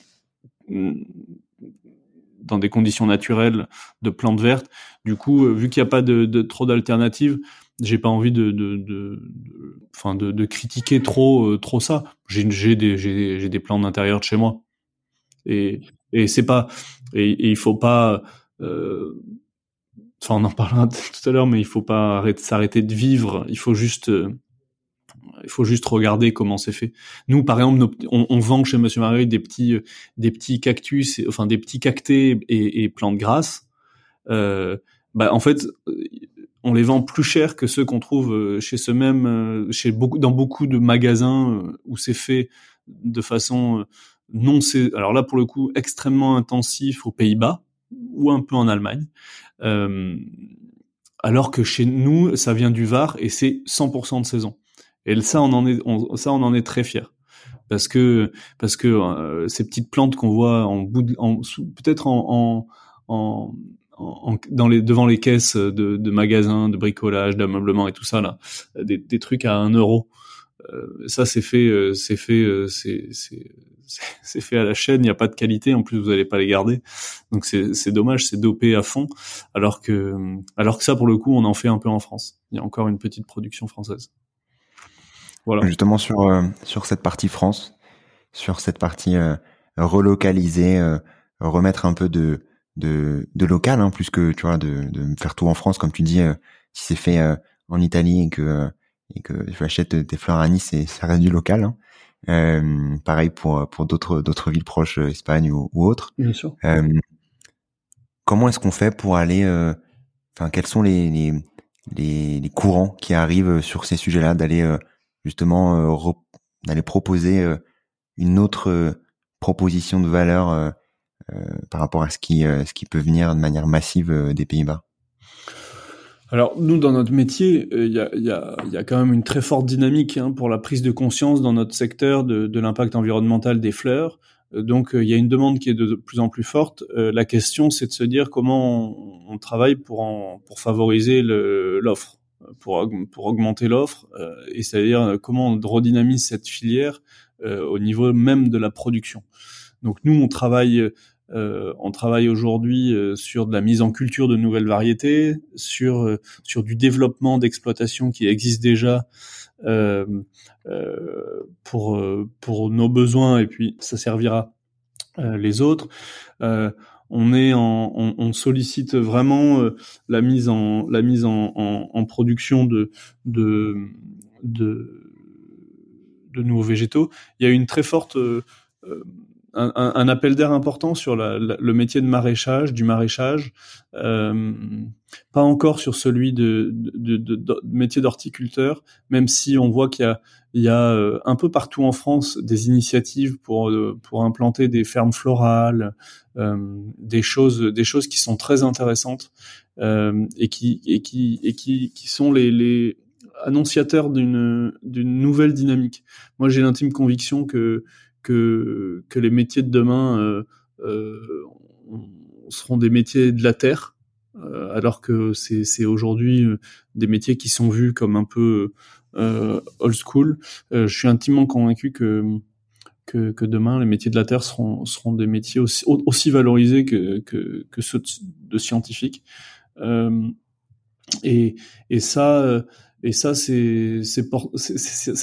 [SPEAKER 2] dans des conditions naturelles de plantes vertes. Du coup, vu qu'il n'y a pas de trop d'alternatives, j'ai pas envie de de de, de, critiquer trop euh, trop ça j'ai des j'ai des plans d'intérieur de chez moi et et c'est pas et, il faut pas euh, enfin on en parlera tout à l'heure mais il faut pas arrêter s'arrêter de vivre il faut juste euh, il faut juste regarder comment c'est fait. Nous, par exemple, on, vend chez Monsieur Marguerite des petits, des petits cactus, enfin des petits cactés et, et plantes grasses. Bah, en fait, on les vend plus cher que ceux qu'on trouve euh, chez ce même, euh, chez beaucoup, dans beaucoup de magasins euh, où c'est fait de façon non, c'est alors là pour le coup extrêmement intensif aux Pays-Bas ou un peu en Allemagne, alors que chez nous ça vient du Var et c'est 100% de saison. Et ça on en est, ça on en est très fier parce que parce que ces petites plantes qu'on voit en bout, peut-être en, en dans les devant les caisses de, de magasins, de bricolage, d'ameublement et tout ça là, des, des trucs à un euro. Euh, ça c'est fait, euh, c'est fait, euh, c'est c'est fait à la chaîne. Il n'y a pas de qualité. En plus, vous n'allez pas les garder. Donc c'est dommage, c'est dopé à fond. Alors que alors que ça pour le coup, on en fait un peu en France. Il y a encore une petite production française.
[SPEAKER 1] Voilà. Justement sur sur cette partie France, sur cette partie relocalisée, remettre un peu de de, de local, hein, plus que tu vois de, de faire tout en France, comme tu dis, euh, si c'est fait euh, en Italie et que euh, et que tu achètes des fleurs à Nice, et ça reste du local. Hein. pareil pour pour d'autres d'autres villes proches, Espagne ou, ou autres.
[SPEAKER 2] Bien sûr.
[SPEAKER 1] comment est-ce qu'on fait pour aller, enfin quels sont les, les les, les courants qui arrivent sur ces sujets-là, d'aller justement d'aller proposer une autre proposition de valeur euh, par rapport à ce qui, euh, ce qui peut venir de manière massive euh, des Pays-Bas
[SPEAKER 2] alors nous, dans notre métier, il y, a, quand même une très forte dynamique hein, pour la prise de conscience dans notre secteur de, l'impact environnemental des fleurs. Donc il y a une demande qui est de plus en plus forte. la question, c'est de se dire comment on, travaille pour, favoriser l'offre, pour augmenter l'offre, et c'est-à-dire comment on redynamise cette filière au niveau même de la production. Donc nous, on travaille euh, on travaille aujourd'hui euh, sur de la mise en culture de nouvelles variétés, sur euh, sur du développement d'exploitation qui existe déjà pour pour nos besoins et puis ça servira les autres. on est en, on, sollicite vraiment la mise en la mise en, production de de de nouveaux végétaux. Il y a une très forte un, appel d'air important sur le métier de maraîchage, du maraîchage, euh, pas encore sur celui de, métier d'horticulteur, même si on voit qu'il y a, il y a euh, un peu partout en France des initiatives pour euh, pour implanter des fermes florales, des choses des choses qui sont très intéressantes et qui et qui et qui sont les les annonciateurs d'une nouvelle dynamique. Moi, j'ai l'intime conviction que que, les métiers de demain euh, euh, seront des métiers de la terre, euh, alors que c'est aujourd'hui des métiers qui sont vus comme un peu old school. je suis intimement convaincu que que, demain les métiers de la terre seront seront des métiers aussi valorisés que que, ceux de scientifiques. Et et ça et ça, c'est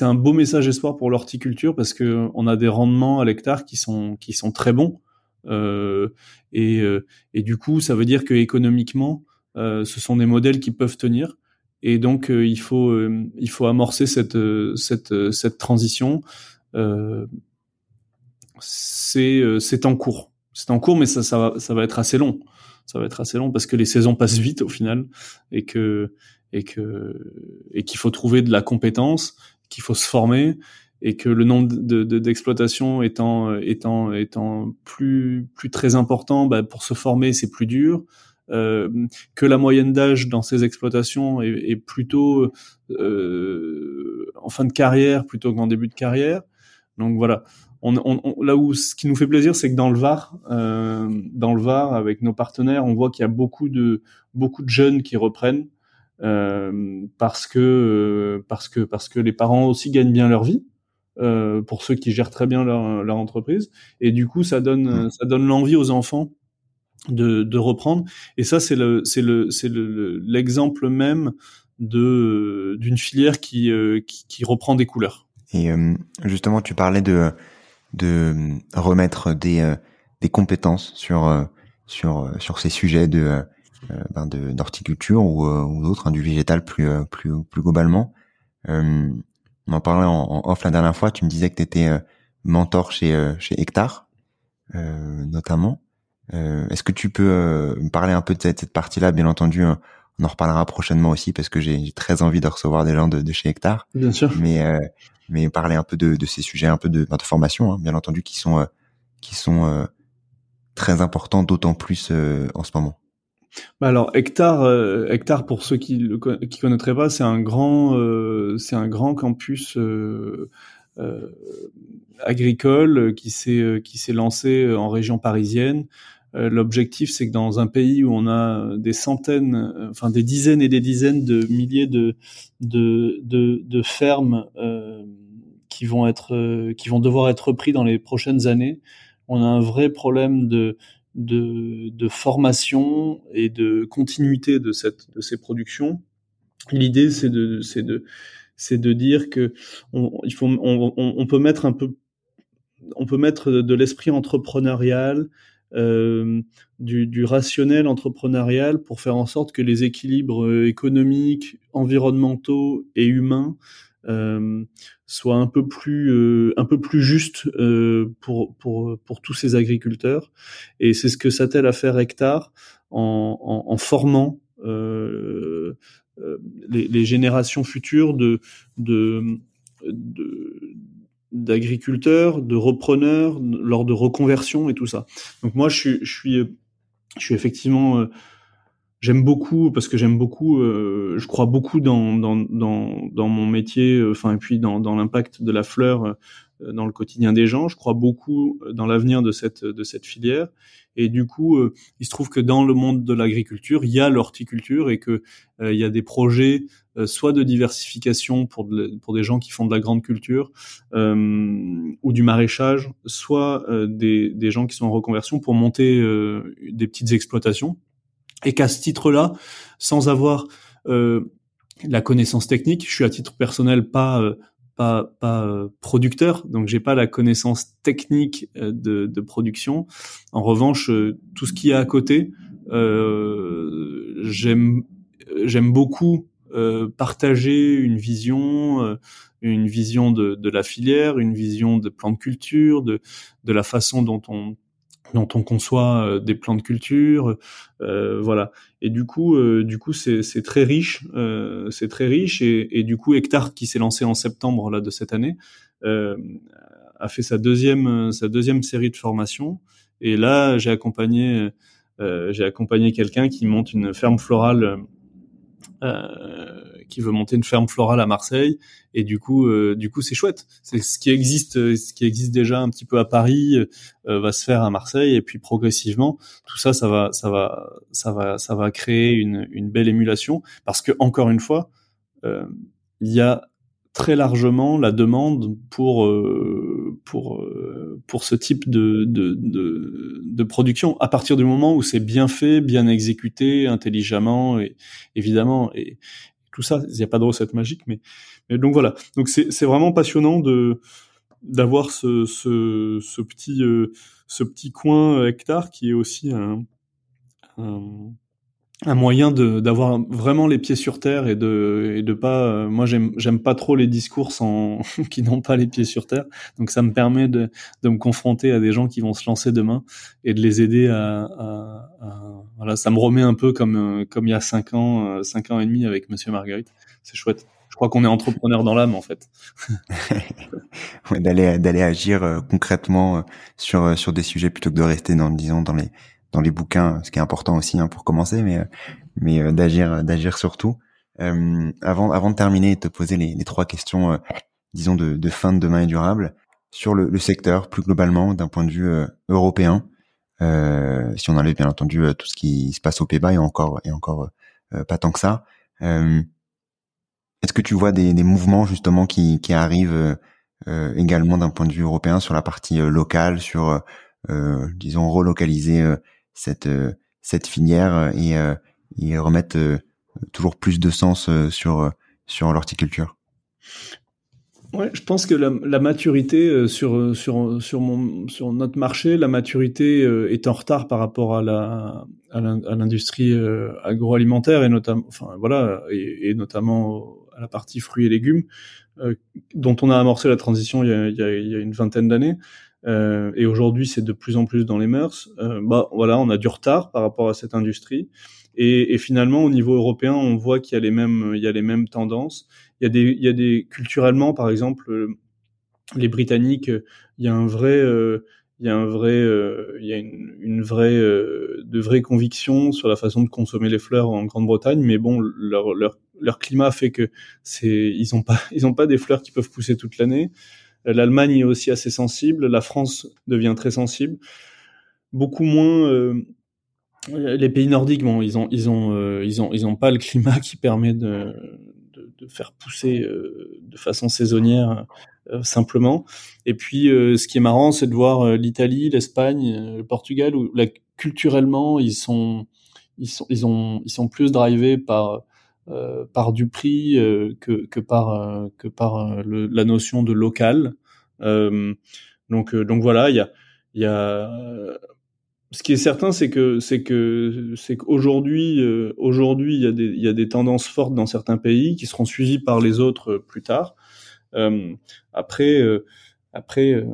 [SPEAKER 2] un beau message espoir pour l'horticulture parce que on a des rendements à l'hectare qui sont qui sont très bons. Euh, et, euh, et du coup, ça veut dire que économiquement, euh, ce sont des modèles qui peuvent tenir. Et donc, il faut il faut amorcer cette cette cette transition. c'est en cours. C'est en cours, mais ça ça ça va être assez long. Ça va être assez long parce que les saisons passent vite au final et que et que et qu'il faut trouver de la compétence, qu'il faut se former et que le nombre de, d'exploitations étant étant étant plus plus très important, bah, pour se former c'est plus dur. Euh, que la moyenne d'âge dans ces exploitations est, est plutôt euh, en fin de carrière plutôt qu'en début de carrière. Donc voilà. On, on, là où ce qui nous fait plaisir, c'est que dans le Var, euh, dans le Var, avec nos partenaires, on voit qu'il y a beaucoup de beaucoup de jeunes qui reprennent. Euh, parce que euh, parce que parce que les parents aussi gagnent bien leur vie euh, pour ceux qui gèrent très bien leur, leur entreprise. Et du coup ça donne ça donne l'envie aux enfants de, de reprendre. Et ça c'est le c'est le c'est l'exemple même de d'une filière qui, qui, qui reprend des couleurs.
[SPEAKER 1] Et justement tu parlais de de remettre des des compétences sur sur sur ces sujets de euh, ben d'horticulture ou, euh, ou d'autres, hein, du végétal plus euh, plus plus globalement. on en parlait en, off la dernière fois. Tu me disais que tu étais mentor chez chez Hectare, notamment. Est-ce que tu peux me parler un peu de cette, cette partie-là? Bien entendu, on en reparlera prochainement aussi parce que j'ai très envie de recevoir des gens de, de chez Hectare.
[SPEAKER 2] Bien sûr.
[SPEAKER 1] Mais mais parler un peu de, ces sujets, un peu de, ben, formation, hein, bien entendu, qui sont qui sont très importants, d'autant plus en ce moment.
[SPEAKER 2] Bah alors hectare, euh, pour ceux qui le qui connaîtraient pas, c'est un grand euh, c'est un grand campus euh, euh agricole qui s'est lancé en région parisienne. L'objectif, c'est que dans un pays où on a des centaines, enfin des dizaines et des dizaines de milliers de fermes qui vont être qui vont devoir être repris dans les prochaines années, on a un vrai problème de de, formation et de continuité de, cette, de ces productions. L'idée, c'est de, c'est de, c'est de dire que il faut, on, peut mettre un peu, on peut mettre de l'esprit entrepreneurial, euh, du, rationnel entrepreneurial pour faire en sorte que les équilibres économiques, environnementaux et humains euh, soit un peu plus euh, un peu plus juste euh, pour pour pour tous ces agriculteurs et c'est ce que s'attelle à faire Hectare en, en, formant euh, euh, les, générations futures de de, d'agriculteurs, de repreneurs lors de reconversion et tout ça. Donc moi je suis je suis effectivement j'aime beaucoup parce que j'aime beaucoup euh, je crois beaucoup dans dans dans, dans mon métier euh, enfin et puis dans dans l'impact de la fleur euh, dans le quotidien des gens. Je crois beaucoup dans l'avenir de cette de cette filière. Et du coup il se trouve que dans le monde de l'agriculture il y a l'horticulture et que il y a des projets soit de diversification pour pour des gens qui font de la grande culture ou du maraîchage soit des des gens qui sont en reconversion pour monter des petites exploitations et qu'à ce titre-là, sans avoir euh, la connaissance technique, je suis à titre personnel pas euh, pas, pas euh, producteur, donc j'ai pas la connaissance technique euh, de, de, production. En revanche, tout ce qui est à côté, j'aime j'aime beaucoup partager une vision, une vision de, de, la filière, une vision de plan de culture, de, de la façon dont on dont on conçoit euh, des plans de culture, euh, voilà. Et du coup, euh, c'est très riche, riche. Et, du coup, Hectare, qui s'est lancé en septembre là de cette année, a fait sa deuxième série de formations. Et là, j'ai accompagné quelqu'un qui monte une ferme florale qui veut monter une ferme florale à Marseille. Et du coup euh, du coup c'est chouette. C'est ce qui existe euh, ce qui existe déjà un petit peu à Paris euh, va se faire à Marseille. Et puis progressivement tout ça ça va ça va ça va ça va créer une, une belle émulation. Parce que encore une fois il y a très largement la demande pour pour pour ce type de, de, de, de production à partir du moment où c'est bien fait, bien exécuté, intelligemment et évidemment et tout ça, il n'y a pas de recette magique, mais, mais donc voilà. Donc c'est vraiment passionnant de d'avoir ce, ce, ce petit ce petit coin hectare qui est aussi un, un un moyen de d'avoir vraiment les pieds sur terre et de et de pas euh, moi j'aime j'aime pas trop les discours sans qui n'ont pas les pieds sur terre. Donc ça me permet de de me confronter à des gens qui vont se lancer demain et de les aider à, à, à voilà ça me remet un peu comme euh, comme il y a cinq ans euh, cinq ans et demi avec Monsieur Marguerite. C'est chouette. Je crois qu'on est entrepreneur dans l'âme en fait.
[SPEAKER 1] D'aller d'aller agir concrètement sur sur des sujets plutôt que de rester dans disons dans les dans les bouquins, ce qui est important aussi hein, pour commencer, mais mais euh, d'agir d'agir surtout. Euh, avant avant de terminer et te poser les, les trois questions, euh, disons de, de, fin de demain et durable sur le, le secteur plus globalement d'un point de vue européen. si on enlève bien entendu tout ce qui se passe au Pays-Bas et encore et encore pas tant que ça. Est-ce que tu vois des, des, mouvements justement qui, qui arrivent également d'un point de vue européen sur la partie locale, sur disons relocaliser cette euh, cette filière euh, et, euh, et remettre toujours plus de sens sur sur l'horticulture.
[SPEAKER 2] Ouais, je pense que la, maturité sur sur sur mon sur notre marché, la maturité est en retard par rapport à la à l'industrie agroalimentaire et notamment enfin voilà et, notamment à la partie fruits et légumes dont on a amorcé la transition il y a une vingtaine d'années. Euh, et aujourd'hui c'est de plus en plus dans les mœurs. Euh, bah voilà, on a du retard par rapport à cette industrie. Et, et finalement, au niveau européen, on voit qu'il y a les mêmes, il y a les mêmes tendances. Il y a des, il y a des culturellement, par exemple, euh, les Britanniques, il y a un vrai, euh, il y a un vrai, euh, il y a une, une vraie, de vraies convictions sur la façon de consommer les fleurs en Grande-Bretagne. Mais bon, leur, leur, leur climat fait que c'est, ils ont pas, ils ont pas des fleurs qui peuvent pousser toute l'année. L'Allemagne est aussi assez sensible, la France devient très sensible. Beaucoup moins euh, les pays nordiques, bon, ils ont, ils ont, euh, ils ont, ils ont pas le climat qui permet de, de, de faire pousser euh, de façon saisonnière simplement. Et puis, ce qui est marrant, c'est de voir l'Italie, l'Espagne, le Portugal, où là, culturellement, ils sont, ils sont, ils ont, ils sont plus drivés par euh, par du prix euh, que, que par euh, que par le, la notion de local. donc donc voilà, il y a y a ce qui est certain, c'est que c'est que c'est qu'aujourd'hui aujourd'hui il y a des il y a des tendances fortes dans certains pays qui seront suivies par les autres plus tard. après après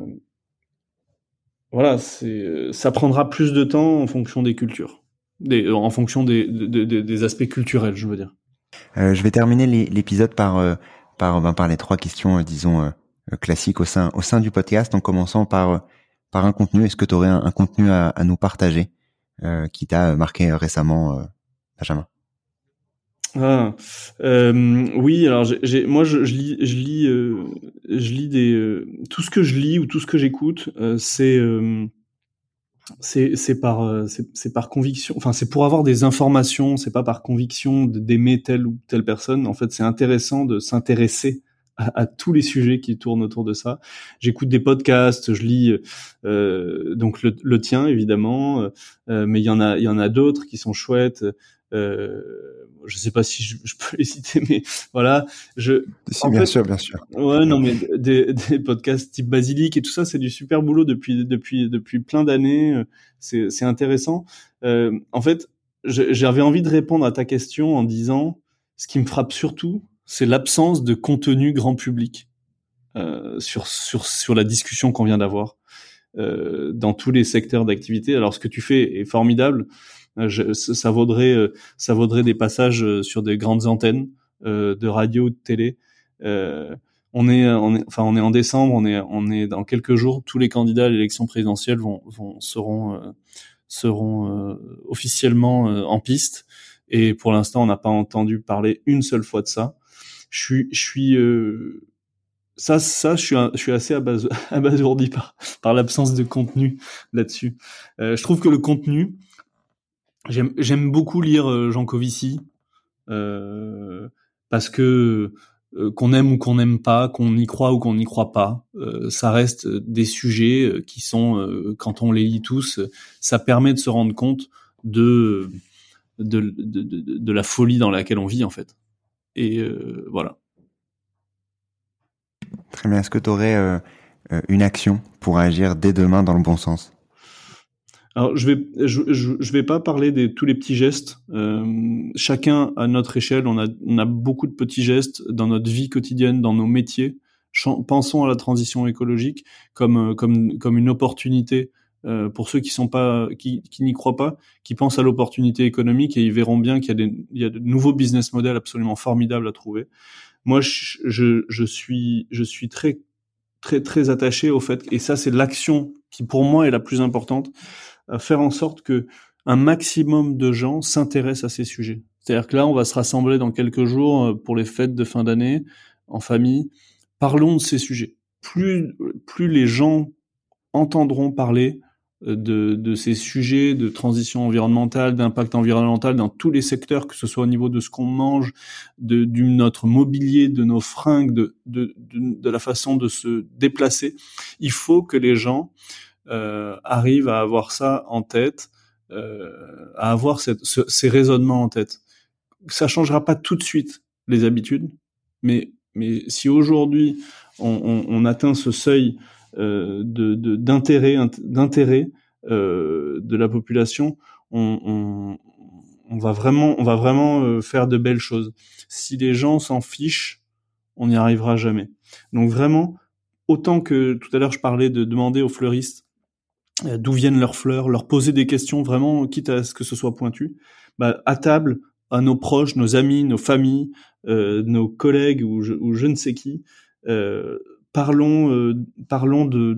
[SPEAKER 2] voilà, c'est ça prendra plus de temps en fonction des cultures, des, en fonction des, des, des aspects culturels, je veux dire.
[SPEAKER 1] Euh, je vais terminer l'épisode par euh, par ben, par les trois questions, euh, disons classiques au sein au sein du podcast, en commençant par par un contenu. Est-ce que tu aurais un, contenu à, à, nous partager qui t'a marqué récemment, Benjamin?
[SPEAKER 2] Ah, euh, oui, alors j'ai, moi je, je, lis, je lis, je lis des, tout ce que je lis ou tout ce que j'écoute, c'est c'est par euh, c'est par conviction. Enfin c'est pour avoir des informations c'est pas par conviction d'aimer telle ou telle personne. En fait c'est intéressant de s'intéresser à, tous les sujets qui tournent autour de ça. J'écoute des podcasts je lis euh, donc le, le, tien évidemment euh, mais il y en a il y en a d'autres qui sont chouettes euh, je sais pas si je, peux les citer, mais voilà. Je,
[SPEAKER 1] bien sûr, bien sûr.
[SPEAKER 2] Ouais, non, mais des, des podcasts type Basilic et tout ça, c'est du super boulot depuis depuis depuis plein d'années. C'est c'est intéressant. Euh, en fait, j'avais envie de répondre à ta question en disant, ce qui me frappe surtout, c'est l'absence de contenu grand public euh, sur sur sur la discussion qu'on vient d'avoir euh, dans tous les secteurs d'activité. Alors, ce que tu fais est formidable. Euh, ça vaudrait, euh, ça vaudrait des passages euh, sur des grandes antennes de radio ou de télé. on est, enfin, on est en décembre, on est, on est dans quelques jours. Tous les candidats à l'élection présidentielle vont, vont seront, seront officiellement en piste. Et pour l'instant, on n'a pas entendu parler une seule fois de ça. Je suis, je suis, ça, ça, je suis, je suis assez abasourdi par, par l'absence de contenu là-dessus. Je trouve que le contenu, J'aime beaucoup lire euh, Jean Covici euh, parce que euh, qu'on aime ou qu'on n'aime pas, qu'on y croit ou qu'on n'y croit pas, ça reste des sujets qui sont, quand on les lit tous, ça permet de se rendre compte de, de la folie dans laquelle on vit en fait. Et voilà.
[SPEAKER 1] Très bien. Est-ce que tu aurais une action pour agir dès demain dans le bon sens?
[SPEAKER 2] Alors je vais je, je, vais pas parler de tous les petits gestes. Euh, chacun à notre échelle, on a on a beaucoup de petits gestes dans notre vie quotidienne, dans nos métiers. pensons à la transition écologique comme euh, comme comme une opportunité euh, pour ceux qui sont pas qui, qui n'y croient pas, qui pensent à l'opportunité économique et ils verront bien qu'il y a des il y a de nouveaux business models absolument formidables à trouver. Moi je je, je suis je suis très très très attaché au fait et ça c'est l'action qui pour moi est la plus importante faire en sorte que un maximum de gens s'intéressent à ces sujets. C'est-à-dire que là, on va se rassembler dans quelques jours euh, pour les fêtes de fin d'année en famille. Parlons de ces sujets. Plus, plus les gens entendront parler euh, de, de ces sujets de transition environnementale, d'impact environnemental dans tous les secteurs, que ce soit au niveau de ce qu'on mange, de, notre mobilier, de nos fringues, de, de, de, la façon de se déplacer. Il faut que les gens arrive à avoir ça en tête, euh, à avoir ces raisonnements en tête. Ça changera pas tout de suite les habitudes, mais mais si aujourd'hui on, on, on, atteint ce seuil euh, de d'intérêt d'intérêt euh, de la population, on, on, va vraiment on va vraiment euh, faire de belles choses. Si les gens s'en fichent, on n'y arrivera jamais. Donc vraiment, autant que tout à l'heure je parlais de demander aux fleuristes euh, d'où viennent leurs fleurs, leur poser des questions vraiment, quitte à ce que ce soit pointu, bah, à table, à nos proches, nos amis, nos familles, euh, nos collègues ou je, ou je, ne sais qui, euh, parlons, euh, parlons de,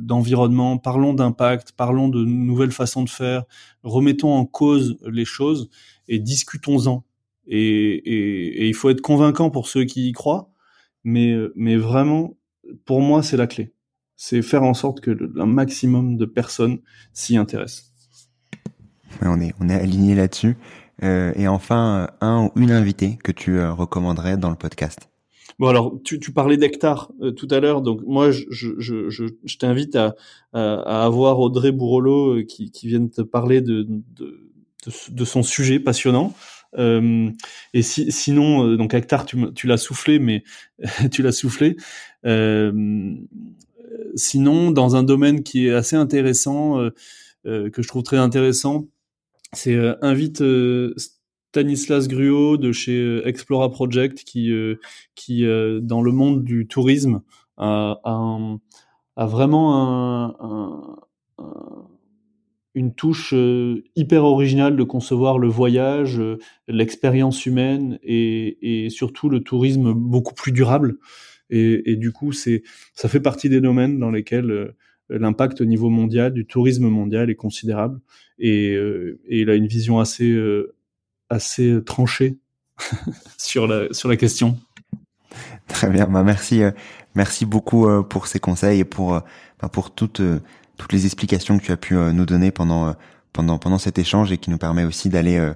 [SPEAKER 2] d'environnement, de, parlons d'impact, parlons de nouvelles façons de faire, remettons en cause les choses et discutons-en. Et, et, et, il faut être convaincant pour ceux qui y croient, mais, mais vraiment, pour moi, c'est la clé c'est faire en sorte que un maximum de personnes s'y intéressent.
[SPEAKER 1] on est on est aligné là-dessus. Euh, et enfin, un ou une invitée que tu euh, recommanderais dans le podcast.
[SPEAKER 2] Bon alors, tu, tu parlais d'hectares euh, tout à l'heure, donc moi je, je, je, je t'invite à, à, avoir Audrey Bourrelot qui, qui vient de te parler de, de, de, son sujet passionnant. Euh, et si, sinon, donc hectare, tu, tu l'as soufflé, mais tu l'as soufflé. Euh, sinon, dans un domaine qui est assez intéressant, euh, euh, que je trouve très intéressant, c'est euh, invite Stanislas Gruot de chez Explora Project qui, qui dans le monde du tourisme a, vraiment un, une touche hyper originale de concevoir le voyage, l'expérience humaine et, surtout le tourisme beaucoup plus durable. Et, du coup, c'est ça fait partie des domaines dans lesquels euh, l'impact au niveau mondial du tourisme mondial est considérable. Et, euh, et il a une vision assez euh, assez tranchée sur la sur la question.
[SPEAKER 1] Très bien, bah merci merci beaucoup pour ces conseils et pour bah pour toutes toutes les explications que tu as pu nous donner pendant pendant pendant cet échange et qui nous permet aussi d'aller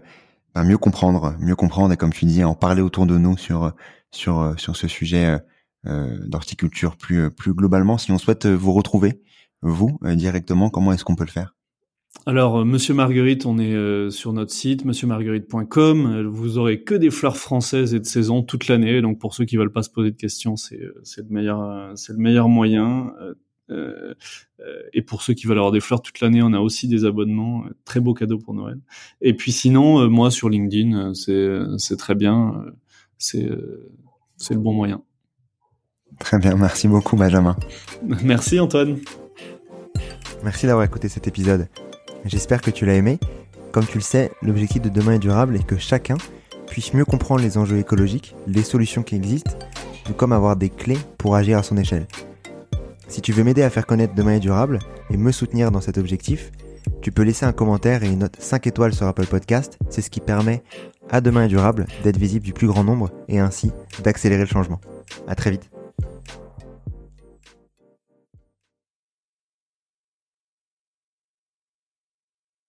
[SPEAKER 1] bah mieux comprendre, mieux comprendre et comme tu dis en parler autour de nous sur sur sur ce sujet d'horticulture plus euh, plus globalement. Si on souhaite euh, vous retrouver, vous directement, comment est-ce qu'on peut le faire?
[SPEAKER 2] Alors, Monsieur Marguerite, on est sur notre site, monsieurmarguerite.com. Vous aurez que des fleurs françaises et de saison toute l'année. Donc, pour ceux qui veulent pas se poser de questions, c'est le meilleur c'est le meilleur moyen. Euh, et pour ceux qui veulent avoir des fleurs toute l'année, on a aussi des abonnements. Très beau cadeau pour Noël. Et puis sinon, moi sur LinkedIn, c'est très bien. C'est le bon moyen.
[SPEAKER 1] Très bien, merci beaucoup Benjamin.
[SPEAKER 2] Merci Antoine.
[SPEAKER 1] Merci d'avoir écouté cet épisode. J'espère que tu l'as aimé. Comme tu le sais, l'objectif de demain est durable est que chacun puisse mieux comprendre les enjeux écologiques, les solutions qui existent, tout comme avoir des clés pour agir à son échelle. Si tu veux m'aider à faire connaître Demain est durable et me soutenir dans cet objectif, tu peux laisser un commentaire et une note 5 étoiles sur Apple Podcast. C'est ce qui permet à Demain est durable d'être visible du plus grand nombre et ainsi d'accélérer le changement. À très vite.